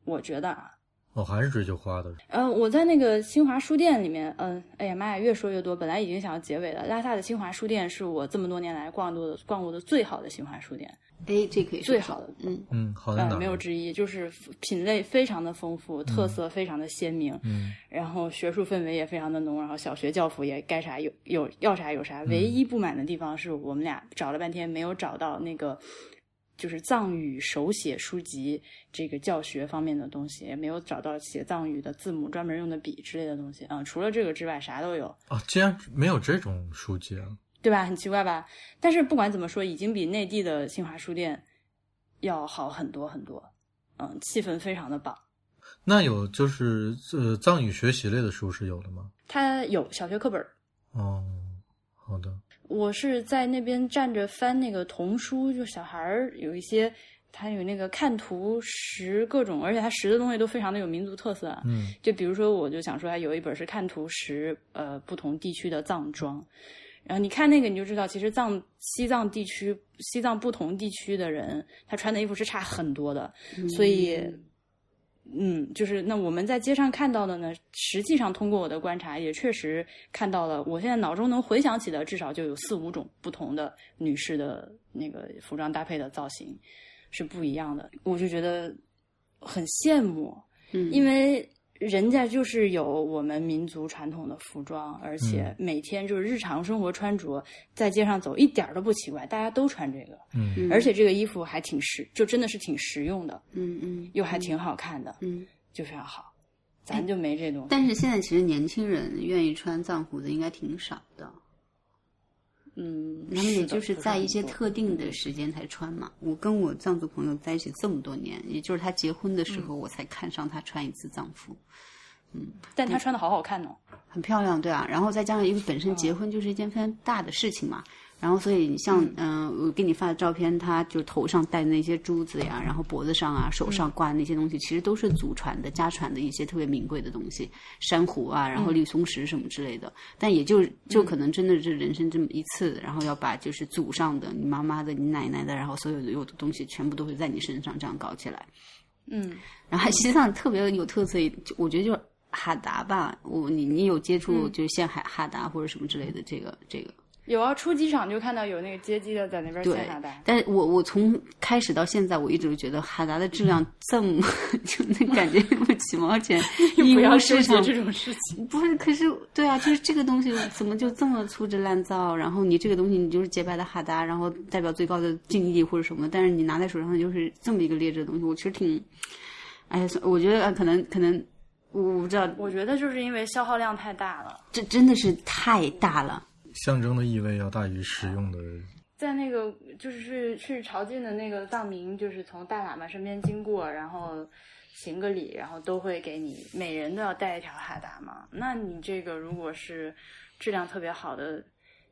Speaker 1: 我觉得啊。
Speaker 3: 哦，还是追求花的。
Speaker 1: 嗯、我在那个新华书店里面，嗯，哎呀妈呀，越说越多。本来已经想要结尾了。拉萨的新华书店是我这么多年来逛过的逛过的最好的新华书店，
Speaker 2: 哎，这可以
Speaker 1: 最好的，
Speaker 2: 嗯
Speaker 3: 嗯，好在哪
Speaker 1: 嗯，
Speaker 3: 儿？
Speaker 1: 没有之一，就是品类非常的丰富，特色非常的鲜明，
Speaker 3: 嗯
Speaker 1: 然后学术氛围也非常的浓，然后小学教辅也该啥有有要啥有啥。唯一不满的地方是我们俩找了半天没有找到那个就是藏语手写书籍这个教学方面的东西，也没有找到写藏语的字母专门用的笔之类的东西啊、除了这个之外啥都有。
Speaker 3: 啊，竟然没有这种书籍啊！
Speaker 1: 对吧？很奇怪吧？但是不管怎么说，已经比内地的新华书店要好很多很多。嗯，气氛非常的棒。
Speaker 3: 那有就是呃藏语学习类的书是有的吗？
Speaker 1: 它有小学课本，
Speaker 3: 哦，好的。
Speaker 1: 我是在那边站着翻那个童书，就小孩儿有一些，他有那个看图识各种，而且他识的东西都非常的有民族特色啊。
Speaker 3: 嗯
Speaker 1: 就比如说，我就想说，他有一本是看图识呃不同地区的藏装，然后你看那个你就知道，其实藏西藏地区西藏不同地区的人，他穿的衣服是差很多的，所以。嗯，就是那我们在街上看到的呢，实际上通过我的观察，也确实看到了。我现在脑中能回想起的，至少就有四五种不同的女士的那个服装搭配的造型是不一样的，我就觉得很羡慕。
Speaker 2: 嗯，
Speaker 1: 因为人家就是有我们民族传统的服装，而且每天就是日常生活穿着，在街上走一点儿都不奇怪，大家都穿这个，
Speaker 3: 嗯。
Speaker 2: 嗯。
Speaker 1: 而且这个衣服还挺实，就真的是挺实用的，
Speaker 2: 嗯嗯，
Speaker 1: 又还挺好看的，
Speaker 2: 嗯。
Speaker 1: 就非常好。咱就没这东西，
Speaker 2: 但是现在其实年轻人愿意穿藏服的应该挺少的，
Speaker 1: 嗯，
Speaker 2: 那么也就是在一些特定的时间才穿嘛。我跟我藏族朋友在一起这么多年，也就是他结婚的时候，我才看上他穿一次藏服，嗯
Speaker 1: 但他穿的好好看哦。
Speaker 2: 很漂亮，对啊。然后再加上因为本身结婚就是一件非常大的事情嘛，然后所以你像嗯、我给你发的照片，他就头上戴的那些珠子呀，然后脖子上啊、手上挂的那些东西，其实都是祖传的、家传的一些特别名贵的东西，珊瑚啊，然后绿松石什么之类的。但也就就可能真的是人生这么一次，然后要把就是祖上的、你妈妈的、你奶奶的，然后所有的有的东西全部都会在你身上这样搞起来。
Speaker 1: 嗯，
Speaker 2: 然后西藏特别有特色，就我觉得就是哈达吧，我你你有接触就是现海哈达或者什么之类的这个这个。
Speaker 1: 有啊，出机场就看到有那个接机的在那边
Speaker 2: 对
Speaker 1: 献哈达。
Speaker 2: 但是我我从开始到现在，我一直都觉得哈达的质量这么，就那感觉那么几毛钱，义
Speaker 1: 不要
Speaker 2: 市场
Speaker 1: 结这种事情。
Speaker 2: 不是，可是对啊，就是这个东西怎么就这么粗制滥造？然后你这个东西你就是洁白的哈达，然后代表最高的敬意或者什么，但是你拿在手上就是这么一个劣质的东西，我其实挺，哎呀，我觉得啊可能可能我不知道，
Speaker 1: 我觉得就是因为消耗量太大了，
Speaker 2: 这真的是太大了。
Speaker 3: 象征的意味要大于实用的。
Speaker 1: 在那个就是去朝觐的那个藏民，就是从大喇嘛身边经过，然后行个礼，然后都会给你每人都要带一条哈达嘛。那你这个如果是质量特别好的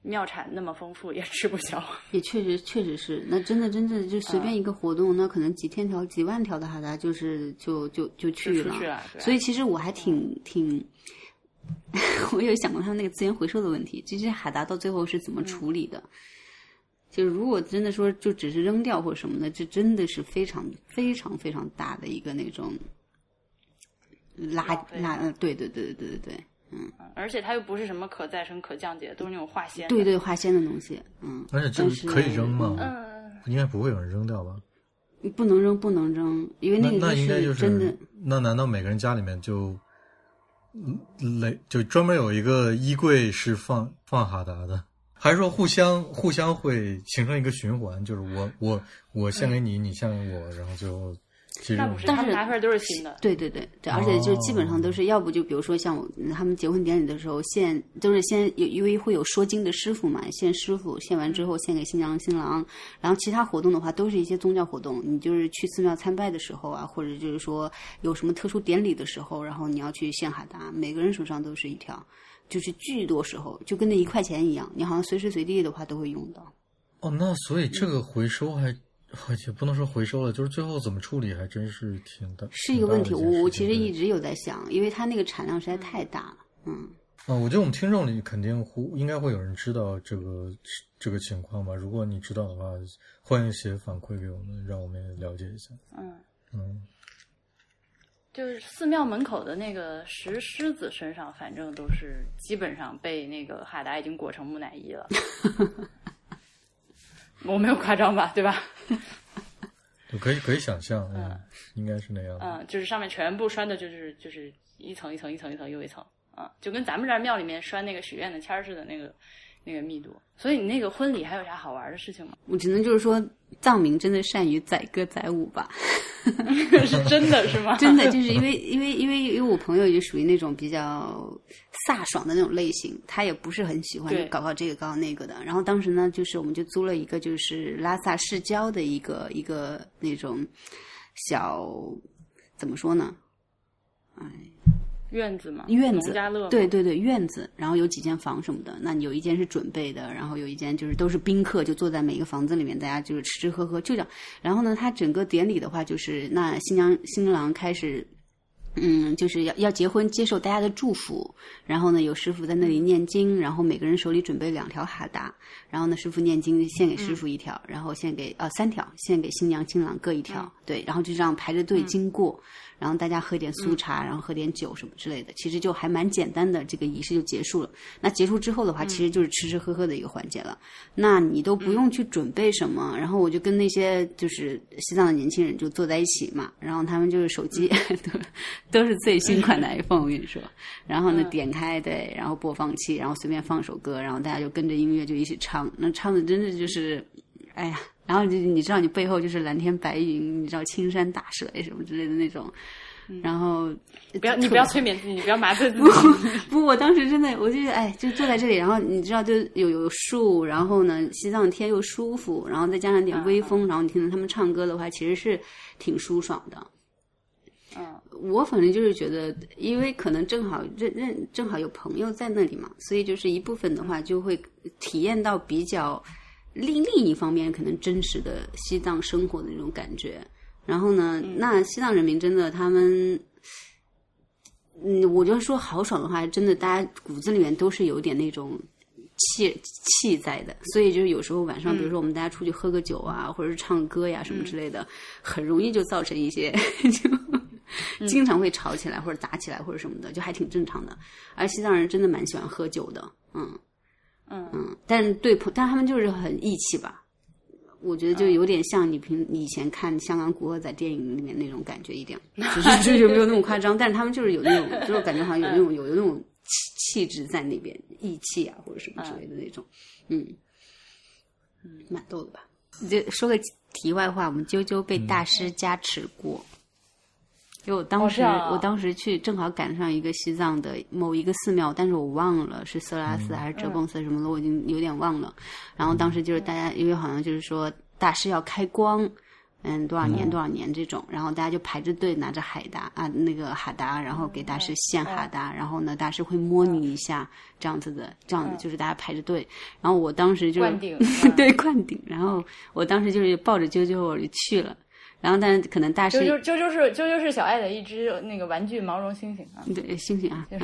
Speaker 1: 庙产那么丰富，也吃不消。
Speaker 2: 也确实确实是，那真的真的就随便一个活动，那可能几千条、几万条的哈达就是就就就去了。
Speaker 1: 去了
Speaker 2: 所以其实我还挺挺，我有想过他们那个资源回收的问题，这些海达到最后是怎么处理的？就是如果真的说就只是扔掉或者什么的，这真的是非常非常非常大的一个那种垃垃，呃对对对对对对对，
Speaker 1: 嗯而且它又不是什么可再生、可降解，都是那种化纤。
Speaker 2: 对对化纤的东西，嗯，
Speaker 3: 而且这
Speaker 2: 但是
Speaker 3: 个可以扔吗？
Speaker 1: 嗯，
Speaker 3: 应该不会有人扔掉吧？
Speaker 2: 不能扔不能扔，因为
Speaker 3: 那
Speaker 2: 个
Speaker 3: 那应该就
Speaker 2: 真的
Speaker 3: 是，那难道每个人家里面就，嗯累就专门有一个衣柜是放放哈达的？还是说互相互相会形成一个循环？就是我我我献给你，你献给我，然后最后其实
Speaker 1: 那不是，
Speaker 2: 但是
Speaker 1: 他们拿出来都是新的。
Speaker 2: 对对对对，而且就基本上都是，要不就比如说像我他们结婚典礼的时候献，都是先有因为会有说经的师傅嘛，献师傅，献完之后献给新娘新郎，然后其他活动的话都是一些宗教活动，你就是去寺庙参拜的时候啊，或者就是说有什么特殊典礼的时候，然后你要去献哈达，每个人手上都是一条，就是巨多时候就跟那一块钱一样，你好像随时随地的话都会用到。
Speaker 3: 哦，那所以这个回收还。也不能说回收了，就是最后怎么处理，还真是挺大，
Speaker 2: 是一个问题，我我其实一直有在想，因为它那个产量实在太大了，嗯。
Speaker 3: 啊，我觉得我们听众里肯定会应该会有人知道这个这个情况吧。如果你知道的话，欢迎写反馈给我们，让我们也了解一下。
Speaker 1: 嗯，
Speaker 3: 嗯，
Speaker 1: 就是寺庙门口的那个石狮子身上，反正都是基本上被那个哈达已经裹成木乃伊了。我没有夸张吧？对吧？
Speaker 3: 就 可以可以想象，嗯，应该是那样的。
Speaker 1: 嗯，就是上面全部拴的，就是就是一层一层一层一层又一层，啊，就跟咱们这儿庙里面拴那个许愿的签儿似的，那个那个密度。所以你那个婚礼还有啥好玩的事情吗？
Speaker 2: 我只能就是说，藏民真的善于载歌载舞吧。
Speaker 1: 是真的是吗？
Speaker 2: 真的就是因为因为因为因为我朋友也属于那种比较飒爽的那种类型，他也不是很喜欢搞搞这个搞搞那个的。然后当时呢，就是我们就租了一个就是拉萨市郊的一个一个那种小怎么说呢？
Speaker 1: 院子嘛，
Speaker 2: 院子
Speaker 1: 农家乐，
Speaker 2: 对对对，院子，然后有几间房什么的。那你有一间是准备的，然后有一间就是都是宾客，就坐在每个房子里面，大家就是吃吃喝喝，就这样。然后呢，他整个典礼的话，就是那新娘新郎开始。嗯，就是要要结婚，接受大家的祝福。然后呢，有师傅在那里念经，然后每个人手里准备两条哈达。然后呢，师傅念经献给师傅一条，然后献给呃三条，献给新娘新郎各一条。对，然后就这样排着队经过，然后大家喝点酥茶，然后喝点酒什么之类的。其实就还蛮简单的，这个仪式就结束了。那结束之后的话，其实就是吃吃喝喝的一个环节了。那你都不用去准备什么，然后我就跟那些就是西藏的年轻人就坐在一起嘛，然后他们就是手机 都都是最新款的 iPhone，我跟你说。然后呢，点开对，然后播放器，然后随便放首歌，然后大家就跟着音乐就一起唱，那唱的真的就是，哎呀，然后你你知道你背后就是蓝天白云，你知道青山大水什么之类的那种，然后
Speaker 1: 不要你不要催眠自己，你不要麻醉自己。
Speaker 2: 不，我当时真的，我就是哎，就坐在这里，然后你知道，就有有树，然后呢，西藏天又舒服，然后再加上点微风，然后你听到他们唱歌的话，其实是挺舒爽的。
Speaker 1: 嗯，
Speaker 2: 我反正就是觉得，因为可能正好认认正好有朋友在那里嘛，所以就是一部分的话就会体验到比较另另一方面可能真实的西藏生活的那种感觉。然后呢，那西藏人民真的他们。嗯，我就说豪爽的话，真的，大家骨子里面都是有点那种气气在的，所以就是有时候晚上，比如说我们大家出去喝个酒啊，或者是唱歌呀什么之类的，很容易就造成一些 就经常会吵起来或者打起来或者什么的，就还挺正常的。而西藏人真的蛮喜欢喝酒的，嗯
Speaker 1: 嗯
Speaker 2: 嗯，但对朋，但他们就是很义气吧。我觉得就有点像你平你以前看香港古惑仔电影里面那种感觉一点，只是就是没有那么夸张，但是他们就是有那种，就是感觉好像有那种有有那种气气质在那边，义气啊或者什么之类的那种，嗯嗯，蛮逗的吧？就说个题外话，我们啾啾被大师加持过。就我当时，
Speaker 1: 哦啊
Speaker 2: 我当时去正好赶上一个西藏的某一个寺庙，但是我忘了是色拉寺还是哲蚌寺什么的，我已经有点忘了。然后当时就是大家，因为好像就是说大师要开光，嗯，多少年多少年这种，然后大家就排着队拿着海达啊那个哈达，然后给大师献哈达，然后呢大师会摸你一下，这样子的，这样子就是大家排着队。然后我当时就
Speaker 1: 灌顶 嗯
Speaker 2: 对灌顶，然后我当时就是抱着啾啾我就去了。然后，但是可能大师
Speaker 1: 啾啾啾啾是啾啾是小爱的一只那个玩具毛绒猩猩啊，
Speaker 2: 对，猩猩啊。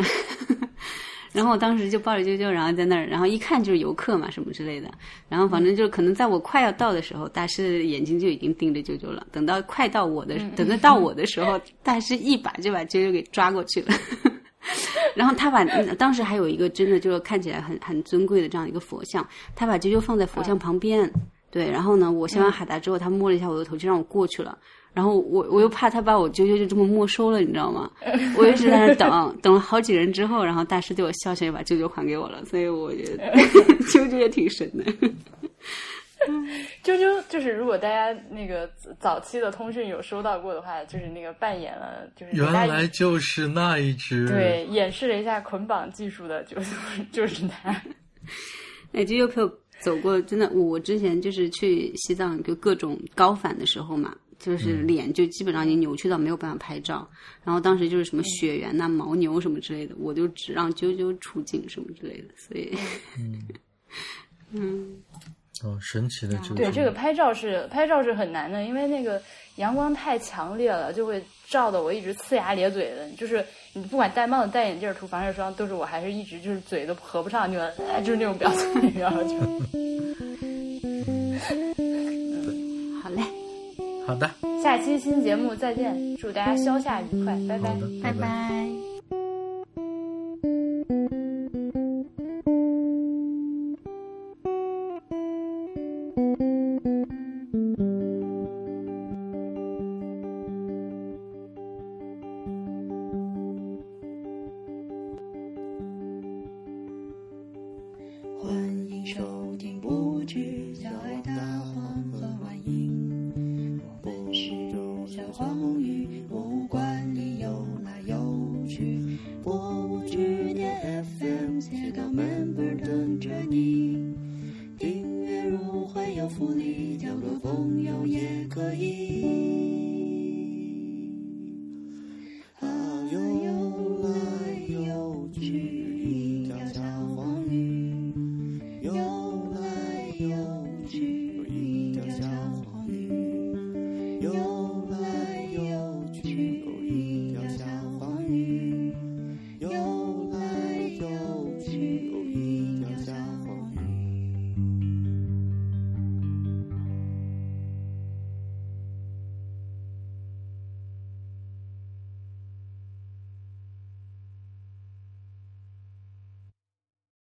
Speaker 2: 然后我当时就抱着啾啾，然后在那儿，然后一看就是游客嘛，什么之类的。然后反正就可能在我快要到的时候，大师眼睛就已经盯着啾啾了。等到快到我的，等到到我的时候，大师一把就把啾啾给抓过去了。然后他把当时还有一个真的就是看起来很很尊贵的这样一个佛像，他把啾啾放在佛像旁边。对，然后呢，我献完海达之后，他摸了一下我的头，就让我过去了。然后我我又怕他把我啾啾就这么没收了，你知道吗？我一直在那等，等了好几人之后，然后大师对我笑笑，又把啾啾还给我了。所以我觉得啾啾也挺神的。
Speaker 1: 啾啾就是如果大家那个早期的通讯有收到过的话，就是那个扮演了，就是
Speaker 3: 原来就是那一只。
Speaker 1: 对演示了一下捆绑技术的，就是就是他。
Speaker 2: 哎，啾啾陪我走过，真的，我之前就是去西藏，就各种高反的时候嘛，就是脸就基本上已经扭曲到没有办法拍照。然后当时就是什么雪原呐、牦牛什么之类的，我就只让啾啾出镜什么之类的。所以，嗯
Speaker 5: 哦，神奇的这个
Speaker 1: 对，这个拍照是拍照是很难的，因为那个阳光太强烈了，就会照的我一直呲牙咧嘴的。就是你不管戴帽子、戴眼镜、涂防晒霜，都是我还是一直就是嘴都合不上，就、哎、就是那种表情，你知道吗？就
Speaker 2: 好嘞，
Speaker 5: 好的，
Speaker 1: 下期新节目再见，祝大家消夏愉快，拜拜
Speaker 2: 拜。
Speaker 5: 拜。